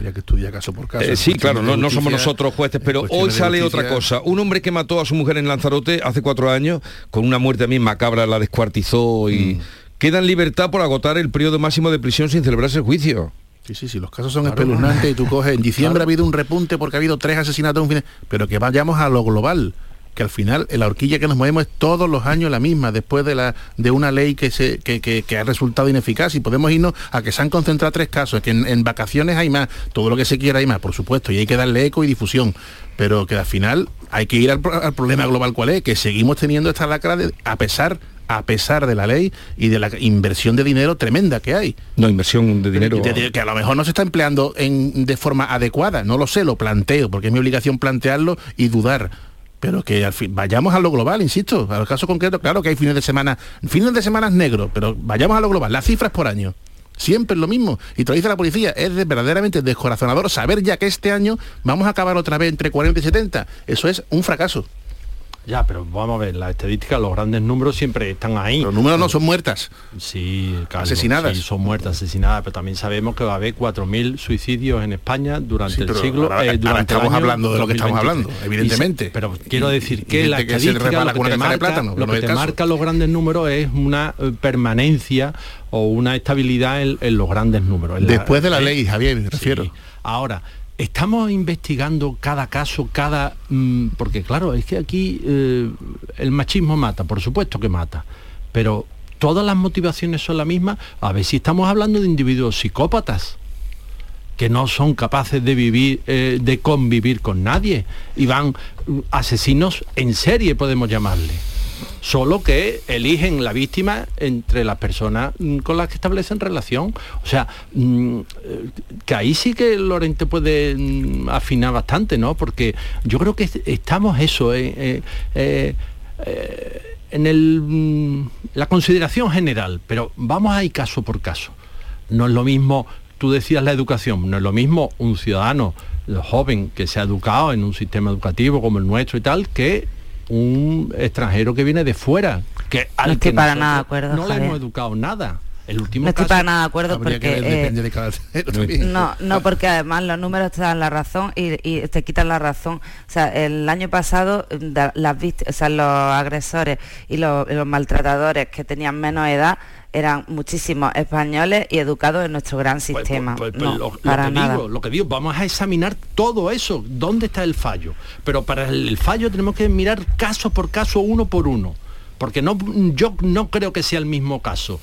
habría que estudiar caso por caso. Eh, sí, claro, no, somos nosotros jueces, pero hoy sale otra cosa. Un hombre que mató a su mujer en Lanzarote hace cuatro años, con una muerte también macabra, la descuartizó y mm. queda en libertad por agotar el periodo máximo de prisión sin celebrarse el juicio. Sí, sí, sí, los casos son espeluznantes y tú coges, en diciembre ha habido un repunte porque ha habido tres asesinatos, pero que vayamos a lo global que al final la horquilla que nos movemos es todos los años la misma, después de, la, de una ley que, se, que, ha resultado ineficaz. Y podemos irnos a que se han concentrado tres casos, que en, vacaciones hay más, todo lo que se quiera hay más, por supuesto, y hay que darle eco y difusión, pero que al final hay que ir al, problema global cuál es, que seguimos teniendo esta lacra a pesar a pesar de la ley y de la inversión de dinero tremenda que hay. No, inversión de dinero... que a lo mejor no se está empleando en, de forma adecuada, no lo sé, lo planteo, porque es mi obligación plantearlo y dudar pero que al fin vayamos a lo global, insisto, al caso concreto, claro que hay fines de semana, fines de semana negros, pero vayamos a lo global, las cifras por año. Siempre es lo mismo. Y te lo dice la policía, es verdaderamente descorazonador saber ya que este año vamos a acabar otra vez entre 40 y 70. Eso es un fracaso. Ya, pero vamos a ver, las estadísticas, los grandes números siempre están ahí. Los números no son muertas. Sí, asesinadas. Sí, son muertas, asesinadas, pero también sabemos que va a haber 4.000 suicidios en España durante el siglo. Ahora, eh, estamos hablando de lo que estamos hablando, evidentemente. pero quiero decir que la estadística, lo que te, marca, lo que te marca los grandes números es una eh, permanencia o una estabilidad en, los grandes números. Después de la ley, Javier, me refiero. Ahora, Estamos investigando cada caso, cada... Mm, porque claro, es que aquí eh, el machismo mata, por supuesto que mata, pero todas las motivaciones son las mismas. A ver si estamos hablando de individuos psicópatas que no son capaces de vivir, eh, de convivir con nadie y van mm, asesinos en serie, podemos llamarle solo que eligen la víctima entre las personas mm, con las que establecen relación. O sea, mm, eh, que ahí sí que Lorente puede mm, afinar bastante, ¿no? Porque yo creo que estamos eso, eh, eh, en el, la consideración general, pero vamos a ir caso por caso. No es lo mismo, tú decías la educación, no es lo mismo un ciudadano joven que se ha educado en un sistema educativo como el nuestro y tal, que un extranjero que viene de fuera, que al que para nada de acuerdo, no le hemos educado nada. El último no estoy para nada de acuerdo porque eh, no no porque además los números te dan la razón y, te quitan la razón o sea el año pasado las o sea, los agresores y los maltratadores que tenían menos edad eran muchísimos españoles y educados en nuestro gran pues, pues, sistema. Pues, lo, para que nada. Digo, lo que digo, vamos a examinar todo eso, dónde está el fallo. Pero para el fallo tenemos que mirar caso por caso, uno por uno porque no, yo no creo que sea el mismo caso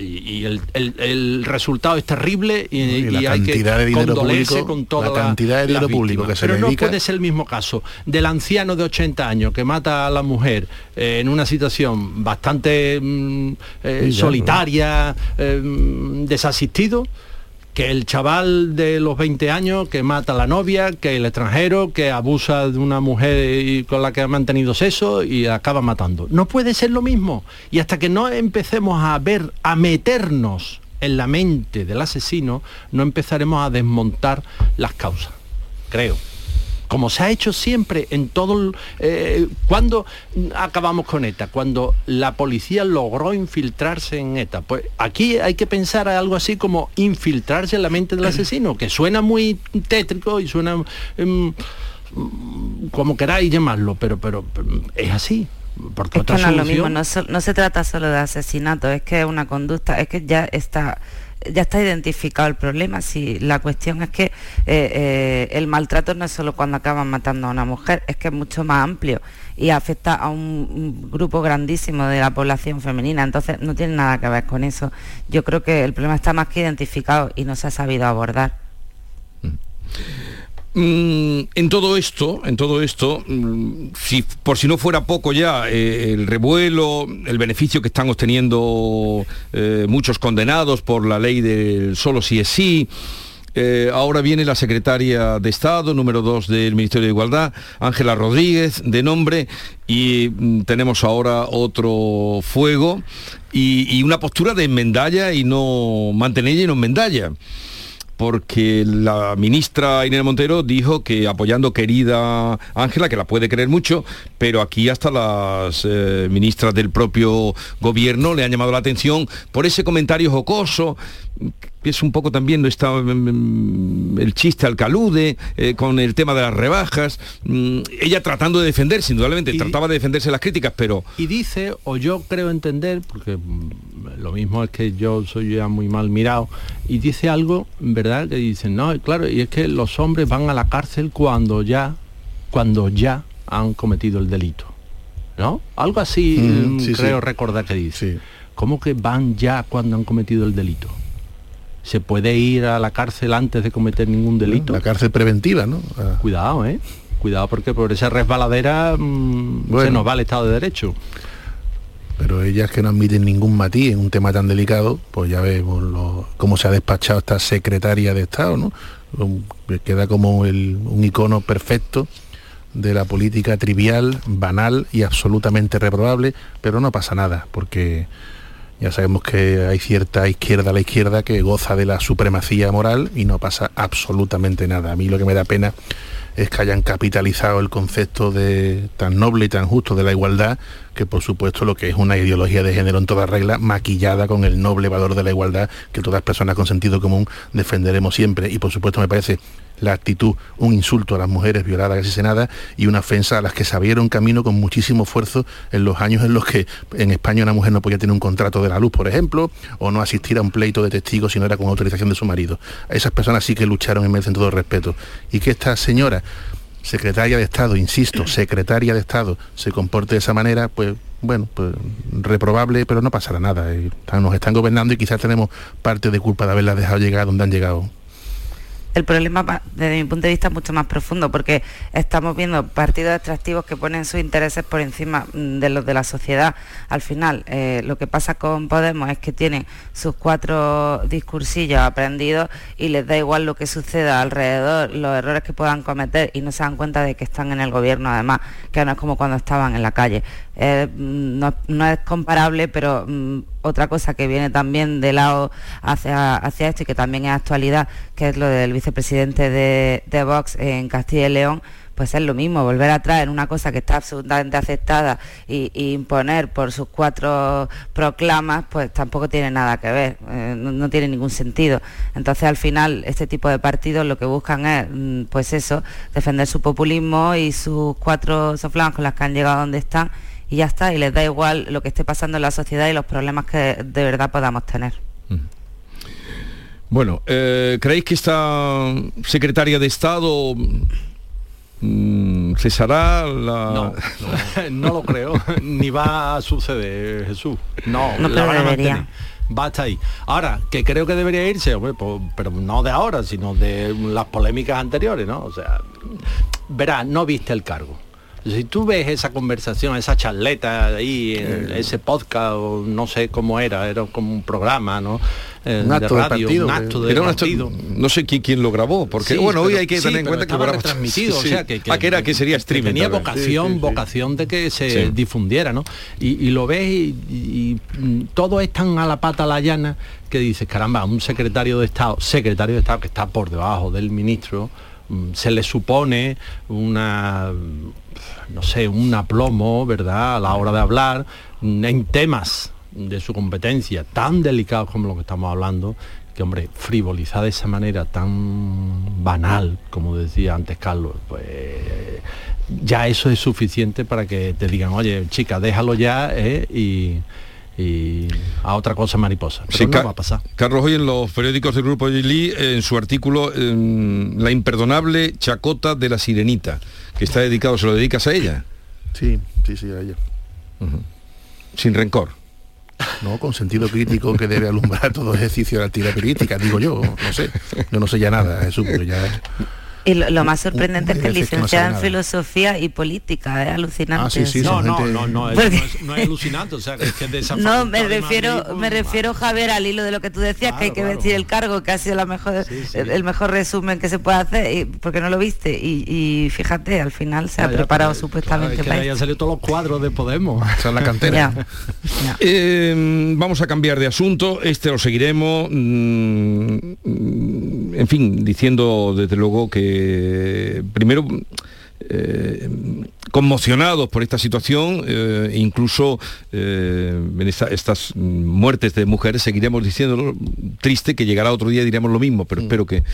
y, el, resultado es terrible y, la hay que de dinero público, con toda la cantidad de dinero público que se Pero no puede ser el mismo caso del anciano de 80 años que mata a la mujer eh, en una situación bastante mm, eh, solitaria, eh, desasistido que el chaval de los 20 años que mata a la novia, que el extranjero que abusa de una mujer con la que ha mantenido sexo y acaba matando. No puede ser lo mismo. Y hasta que no empecemos a ver, a meternos en la mente del asesino, no empezaremos a desmontar las causas. Creo como se ha hecho siempre en todo... Eh, cuando acabamos con ETA? Cuando la policía logró infiltrarse en ETA. Pues aquí hay que pensar algo así como infiltrarse en la mente del asesino, que suena muy tétrico y suena... Em, como queráis llamarlo, pero, pero, es así. Porque es que no es lo mismo, no, no se trata solo de asesinato, es que es una conducta, es que ya está ya está identificado el problema. Si la cuestión es que eh, eh, el maltrato no es solo cuando acaban matando a una mujer, es que es mucho más amplio y afecta a un, grupo grandísimo de la población femenina. Entonces no tiene nada que ver con eso. Yo creo que el problema está más que identificado y no se ha sabido abordar. Mm. Mm, en todo esto, en todo esto, mm, por si no fuera poco ya, eh, el revuelo, el beneficio que están obteniendo eh, muchos condenados por la ley del solo si es sí, eh, ahora viene la secretaria de Estado, número 2 del Ministerio de Igualdad, Ángela Rodríguez, de nombre, y mm, tenemos ahora otro fuego y, una postura de enmendalla y no mantenerla y no enmendalla porque la ministra Inés Montero dijo que apoyando querida Ángela, que la puede creer mucho, pero aquí hasta las eh, ministras del propio gobierno le han llamado la atención por ese comentario jocoso es un poco también está mm, mm, el chiste al calude eh, con el tema de las rebajas mm, ella tratando de defenderse indudablemente trataba de defenderse las críticas pero y dice o yo creo entender porque lo mismo es que yo soy ya muy mal mirado y dice algo verdad que dicen no claro y es que los hombres van a la cárcel cuando ya cuando ya han cometido el delito ¿no? Algo así mm, mm, creo recordar que dice. ¿Cómo que van ya cuando han cometido el delito? ¿Se puede ir a la cárcel antes de cometer ningún delito? La cárcel preventiva, ¿no? Ah. Cuidado, ¿eh? Cuidado porque por esa resbaladera mm, se nos va el Estado de Derecho. Pero ellas que no admiten ningún matiz en un tema tan delicado, pues ya vemos cómo se ha despachado esta secretaria de Estado, ¿no? Queda como un icono perfecto de la política trivial, banal y absolutamente reprobable, pero no pasa nada, porque ya sabemos que hay cierta izquierda a la izquierda que goza de la supremacía moral y no pasa absolutamente nada. A mí lo que me da pena es que hayan capitalizado el concepto de tan noble y tan justo de la igualdad, que por supuesto lo que es una ideología de género en toda regla, maquillada con el noble valor de la igualdad que todas las personas con sentido común defenderemos siempre. Y por supuesto me parece la actitud, un insulto a las mujeres violadas y asesinadas y una ofensa a las que se abrieron camino con muchísimo esfuerzo en los años en los que en España una mujer no podía tener un contrato de la luz, por ejemplo, o no asistir a un pleito de testigos si no era con autorización de su marido. Esas personas sí que lucharon y merecen todo respeto. Y que esta señora, secretaria de Estado, insisto, secretaria de Estado, se comporte de esa manera, pues bueno, pues reprobable, pero no pasará nada. Nos están gobernando y quizás tenemos parte de culpa de haberlas dejado llegar donde han llegado el problema desde mi punto de vista es mucho más profundo porque estamos viendo partidos extractivos que ponen sus intereses por encima mm, de los de la sociedad. Al final, eh, lo que pasa con Podemos es que tienen sus cuatro discursillos aprendidos y les da igual lo que suceda alrededor, los errores que puedan cometer y no se dan cuenta de que están en el gobierno además, que no es como cuando estaban en la calle. Eh, no, es comparable, pero mm, otra cosa que viene también de lado hacia, hacia esto y que también es actualidad, que es lo del vicepresidente de, Vox en Castilla y León, pues es lo mismo, volver a traer una cosa que está absolutamente aceptada y, imponer por sus cuatro proclamas, pues tampoco tiene nada que ver, eh, no, tiene ningún sentido. Entonces al final este tipo de partidos lo que buscan es, mm, pues eso, defender su populismo y sus cuatro soflamas con las que han llegado donde están y ya está, y les da igual lo que esté pasando en la sociedad y los problemas que de verdad podamos tener. Bueno, eh, ¿creéis que esta secretaria de Estado mm, cesará la...? No, no, lo creo, ni va a suceder, Jesús. No, no la debería. Va hasta ahí. Ahora, que creo que debería irse, pues, pero no de ahora, sino de las polémicas anteriores, ¿no? O sea, verá, no viste el cargo si tú ves esa conversación, esa charleta ahí, en ese podcast, o no sé cómo era, era como un programa, ¿no? Eh, un acto de, radio, un acto de partido. no sé quién, quién, lo grabó, porque bueno, hoy hay que tener en cuenta que lo transmitido, o sea, que, ah, que, era que sería streaming. tenía vocación, vocación de que se difundiera, ¿no? Y, lo ves y, mm, todo es tan a la pata a la llana que dices, caramba, un secretario de Estado, secretario de Estado que está por debajo del ministro, se le supone una no sé, un aplomo, ¿verdad?, a la hora de hablar en temas de su competencia tan delicados como lo que estamos hablando, que hombre, frivolizar de esa manera tan banal, como decía antes Carlos, pues ya eso es suficiente para que te digan, oye, chica, déjalo ya ¿eh? y, a otra cosa mariposa. Pero no va a pasar. Carlos, hoy en los periódicos del Grupo Gili, en su artículo La imperdonable chacota de la sirenita que está dedicado, ¿se lo dedicas a ella? Sí, sí, sí, a ella. Sin rencor. No, con sentido crítico que debe alumbrar todo ejercicio de la actividad crítica, digo yo, no sé. Yo no sé ya nada, eso, pero ya y lo, más sorprendente es que es licenciada en filosofía y política, es alucinante. Ah, no, no, no, no, es, no, es, alucinante, o sea, que es que de esa No, me refiero, me refiero, Javier, al hilo de lo que tú decías, que hay que vestir el cargo, que ha sido la mejor, el, mejor resumen que se puede hacer, y, porque no lo viste. Y, fíjate, al final se ha preparado supuestamente para Ya salido todos los cuadros de Podemos. O la cantera. Eh, vamos a cambiar de asunto, este lo seguiremos, mm, en fin, diciendo desde luego que primero eh, conmocionados por esta situación, eh, incluso en estas muertes de mujeres seguiremos diciéndolo, triste que llegará otro día diremos lo mismo, pero mm. espero que,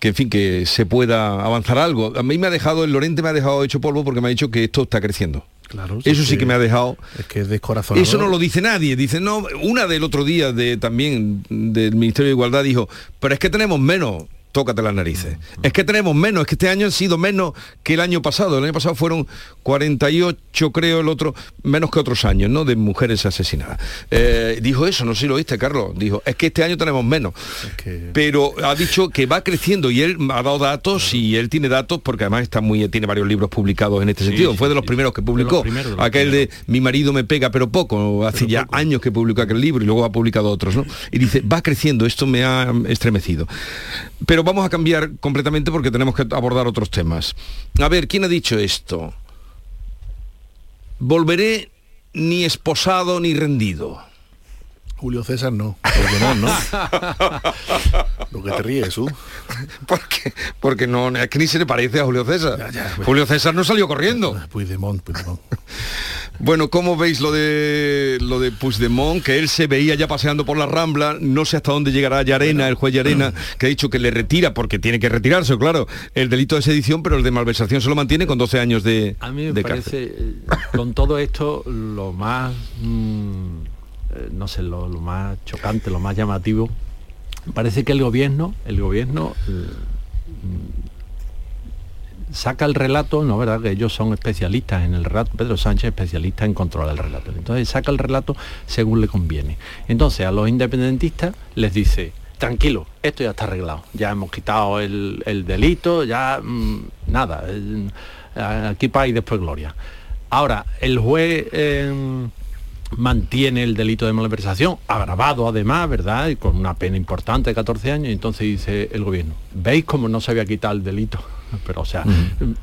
que, en fin, que se pueda avanzar algo. A mí me ha dejado, el Lorente me ha dejado hecho polvo porque me ha dicho que esto está creciendo. Claro, eso sí que, me ha dejado. Es que es descorazonador. Eso no lo dice nadie. Dice, no, una del otro día de también del Ministerio de Igualdad dijo, pero es que tenemos menos tócate las narices. Es que tenemos menos, es que este año ha sido menos que el año pasado. El año pasado fueron 48, creo, el otro, menos que otros años, ¿no? De mujeres asesinadas. Eh, dijo eso, no sé si lo viste, Carlos. Dijo, es que este año tenemos menos. Pero ha dicho que va creciendo y él ha dado datos y él tiene datos porque además está muy, tiene varios libros publicados en este sentido. Fue de los primeros que publicó. aquel de Mi marido me pega pero poco. Hace ya años que publicó aquel libro y luego ha publicado otros, ¿no? Y dice, va creciendo, esto me ha estremecido. Pero vamos a cambiar completamente porque tenemos que abordar otros temas. A ver, ¿quién ha dicho esto? Volveré ni esposado ni rendido. Julio César no, Puigdemont no. Lo que te ríes, ¿tú? Porque, porque no, es que ni se le parece a Julio César. Pues. Julio César no salió corriendo. Puigdemont, Puigdemont. Bueno, ¿cómo veis lo de lo de Puigdemont? Que él se veía ya paseando por la Rambla, no sé hasta dónde llegará Yarena, el juez Yarena, que ha dicho que le retira, porque tiene que retirarse, claro, el delito de sedición, pero el de malversación se lo mantiene con 12 años de A mí me parece, eh, con todo esto, lo más, mm, eh, no sé, lo, más chocante, lo más llamativo, parece que el gobierno, el gobierno... Eh, saca el relato, no verdad que ellos son especialistas en el relato, Pedro Sánchez especialista en controlar el relato. Entonces saca el relato según le conviene. Entonces a los independentistas les dice, tranquilo, esto ya está arreglado, ya hemos quitado el, delito, ya mm, nada, aquí para y después gloria. Ahora, el juez em, mantiene el delito de malversación, agravado además, ¿verdad? Y con una pena importante de 14 años, entonces dice el gobierno, ¿veis cómo no se había quitado el delito? Pero o sea,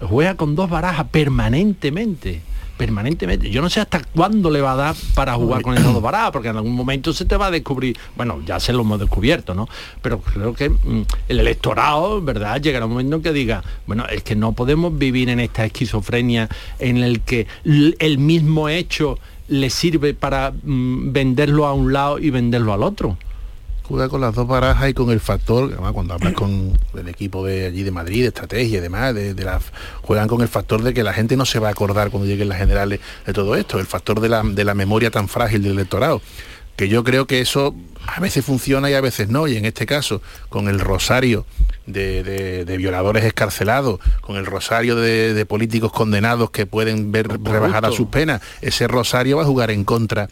juega con dos barajas permanentemente permanentemente. Yo no sé hasta cuándo le va a dar para jugar con esas dos barajas, porque en algún momento se te va a descubrir, bueno, ya se lo hemos descubierto, ¿no? Pero creo que mm, el electorado, ¿verdad? Llegará un momento en que diga, bueno, es que no podemos vivir en esta esquizofrenia en el que el mismo hecho le sirve para mm, venderlo a un lado y venderlo al otro juega con las dos barajas y con el factor, además cuando hablas con el equipo de allí de Madrid, de estrategia y demás, de, la, juegan con el factor de que la gente no se va a acordar cuando lleguen las generales de todo esto, el factor de la, de la memoria tan frágil del electorado que yo creo que eso a veces funciona y a veces no, y en este caso, con el rosario de, violadores escarcelados, con el rosario de, políticos condenados que pueden ver rebajar a sus penas, ese rosario va a jugar en contra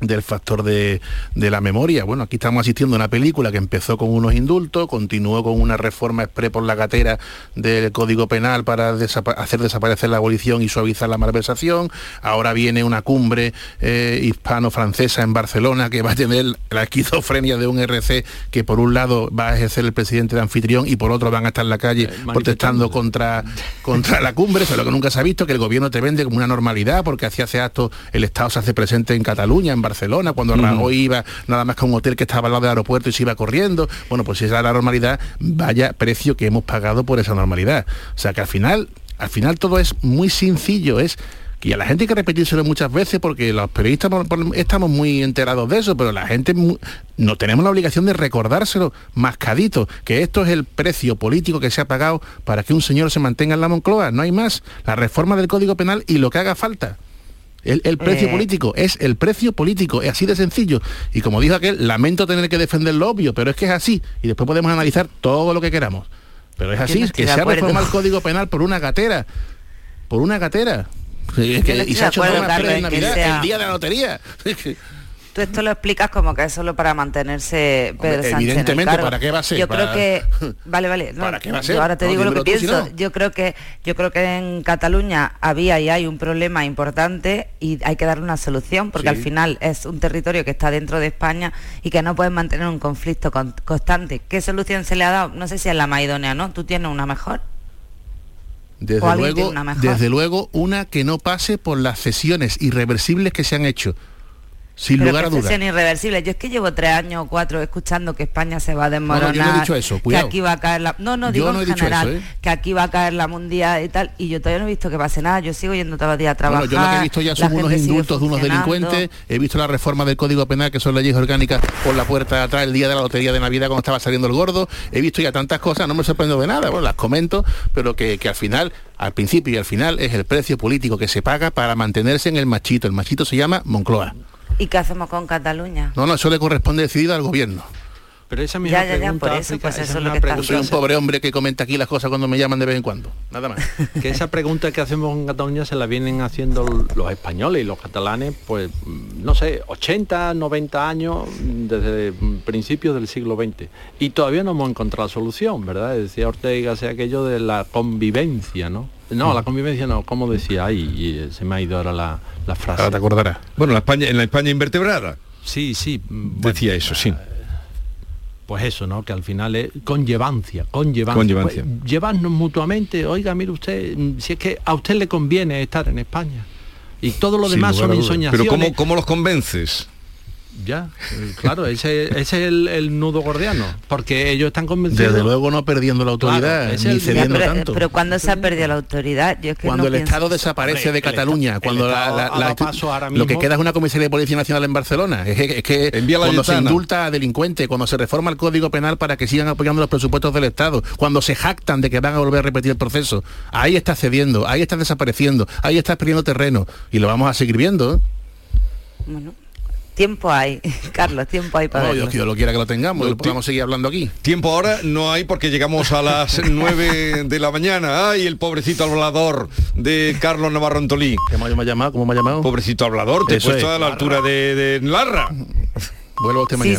del factor de, la memoria. Bueno, aquí estamos asistiendo a una película que empezó con unos indultos, continuó con una reforma express por la gatera del Código Penal para hacer desaparecer la abolición y suavizar la malversación. Ahora viene una cumbre eh, hispano-francesa en Barcelona que va a tener la esquizofrenia de un RC que por un lado va a ejercer el presidente de anfitrión y por otro van a estar en la calle eh, protestando contra, contra la cumbre. Eso es lo que nunca se ha visto, que el gobierno te vende como una normalidad porque así hace acto, el Estado se hace presente en Cataluña, en Barcelona, cuando Rajoy iba nada más que a un hotel que estaba al lado del aeropuerto y se iba corriendo. Bueno, pues si esa es la normalidad, vaya precio que hemos pagado por esa normalidad. O sea que al final, al final todo es muy sencillo, es que a la gente hay que repetírselo muchas veces porque los periodistas estamos muy enterados de eso, pero la gente no tenemos la obligación de recordárselo mascadito, que esto es el precio político que se ha pagado para que un señor se mantenga en la Moncloa, no hay más, la reforma del Código Penal y lo que haga falta. El, precio eh. político es el precio político, es así de sencillo. Y como dijo aquel, lamento tener que defender lo obvio, pero es que es así. Y después podemos analizar todo lo que queramos. Pero es así, que se ha reformado el Código Penal por una gatera. Por una gatera. y se ha hecho el día de la lotería. tú esto lo explicas como que es solo para mantenerse Pedro Evidentemente, ¿para qué va a ser? Yo creo que vale, vale. ¿Para qué va a ser? Yo ahora te digo lo que pienso. Yo creo que yo creo que en Cataluña había y hay un problema importante y hay que darle una solución porque al final es un territorio que está dentro de España y que no pueden mantener un conflicto constante. ¿Qué solución se le ha dado? No sé si es la más idónea, ¿no? ¿Tú tienes una mejor? Desde luego, desde luego una que no pase por las cesiones irreversibles que se han hecho sin lugar a dudas. irreversible. Yo es que llevo tres años o cuatro escuchando que España se va a desmoronar. No, no, yo no he dicho eso, Que aquí va a caer la... No, no, digo en general, ¿eh? que aquí va a caer la mundial y tal. Y yo todavía no he visto que pase nada. Yo sigo yendo todos los días a trabajar. Bueno, yo lo que he visto ya son unos indultos de unos delincuentes. He visto la reforma del Código Penal, que son leyes orgánicas, por la puerta de atrás el día de la lotería de Navidad cuando estaba saliendo el gordo. He visto ya tantas cosas, no me sorprendo de nada. Bueno, las comento, pero que, que al final al principio y al final es el precio político que se paga para mantenerse en el machito. El machito se llama Moncloa. ¿Y qué hacemos con Cataluña? No, no, eso le corresponde decidir al gobierno. Pero esa misma Ya, ya, ya, pregunta, por eso, África, pues esa eso es lo que está Yo soy un pobre hombre que comenta aquí las cosas cuando me llaman de vez en cuando. Nada más. que esa pregunta que hacemos en Cataluña se la vienen haciendo los españoles y los catalanes, pues, mm, no sé, 80, 90 años desde principios del siglo XX. Y todavía no hemos encontrado solución, ¿verdad? Decía Ortega, sea aquello de la convivencia, ¿no? No, la convivencia no, como decía ahí, y, eh, se me ha ido ahora la, la frase. Ahora te acordarás. Bueno, la España, en la España invertebrada. Sí, sí. mm, Decía eso, sí. Pues eso, ¿no? Que al final es conllevancia, conllevancia. Conllevancia. Pues, llevarnos mutuamente, oiga, mire usted, mm, si es que a usted le conviene estar en España. Y todo lo Sin demás son ensoñaciones. Pero ¿cómo, ¿cómo los convences? Ya, eh, claro, ese, ese es el, el nudo gordiano, porque ellos están convencidos. Desde luego no perdiendo la autoridad, Claro, ni el- cediendo Ya, pero, tanto. pero cuando se ha perdido la autoridad, yo es que cuando no el pienso- Estado desaparece Hombre, de Cataluña, cuando el la- paso ahora lo que mismo- queda es una comisaría de Policía Nacional en Barcelona, es que, es que Envía la cuando se indulta a delincuentes, cuando se reforma el Código Penal para que sigan apoyando los presupuestos del Estado, cuando se jactan de que van a volver a repetir el proceso, ahí está cediendo, ahí está desapareciendo, ahí está perdiendo terreno y lo vamos a seguir viendo. ¿eh? Bueno, tiempo hay, Carlos, tiempo hay para No, verlo. Dios, que Dios lo quiera que lo tengamos, lo podamos seguir hablando aquí. Tiempo ahora no hay porque llegamos a las 9 de la mañana. Ay, el pobrecito hablador de Carlos Navarro Antolí. ¿Cómo me ha llamado? ¿Cómo me ha llamado? Pobrecito hablador, te he Eso puesto es. a la altura de, de Larra. Vuelvo a usted Sí, mañana.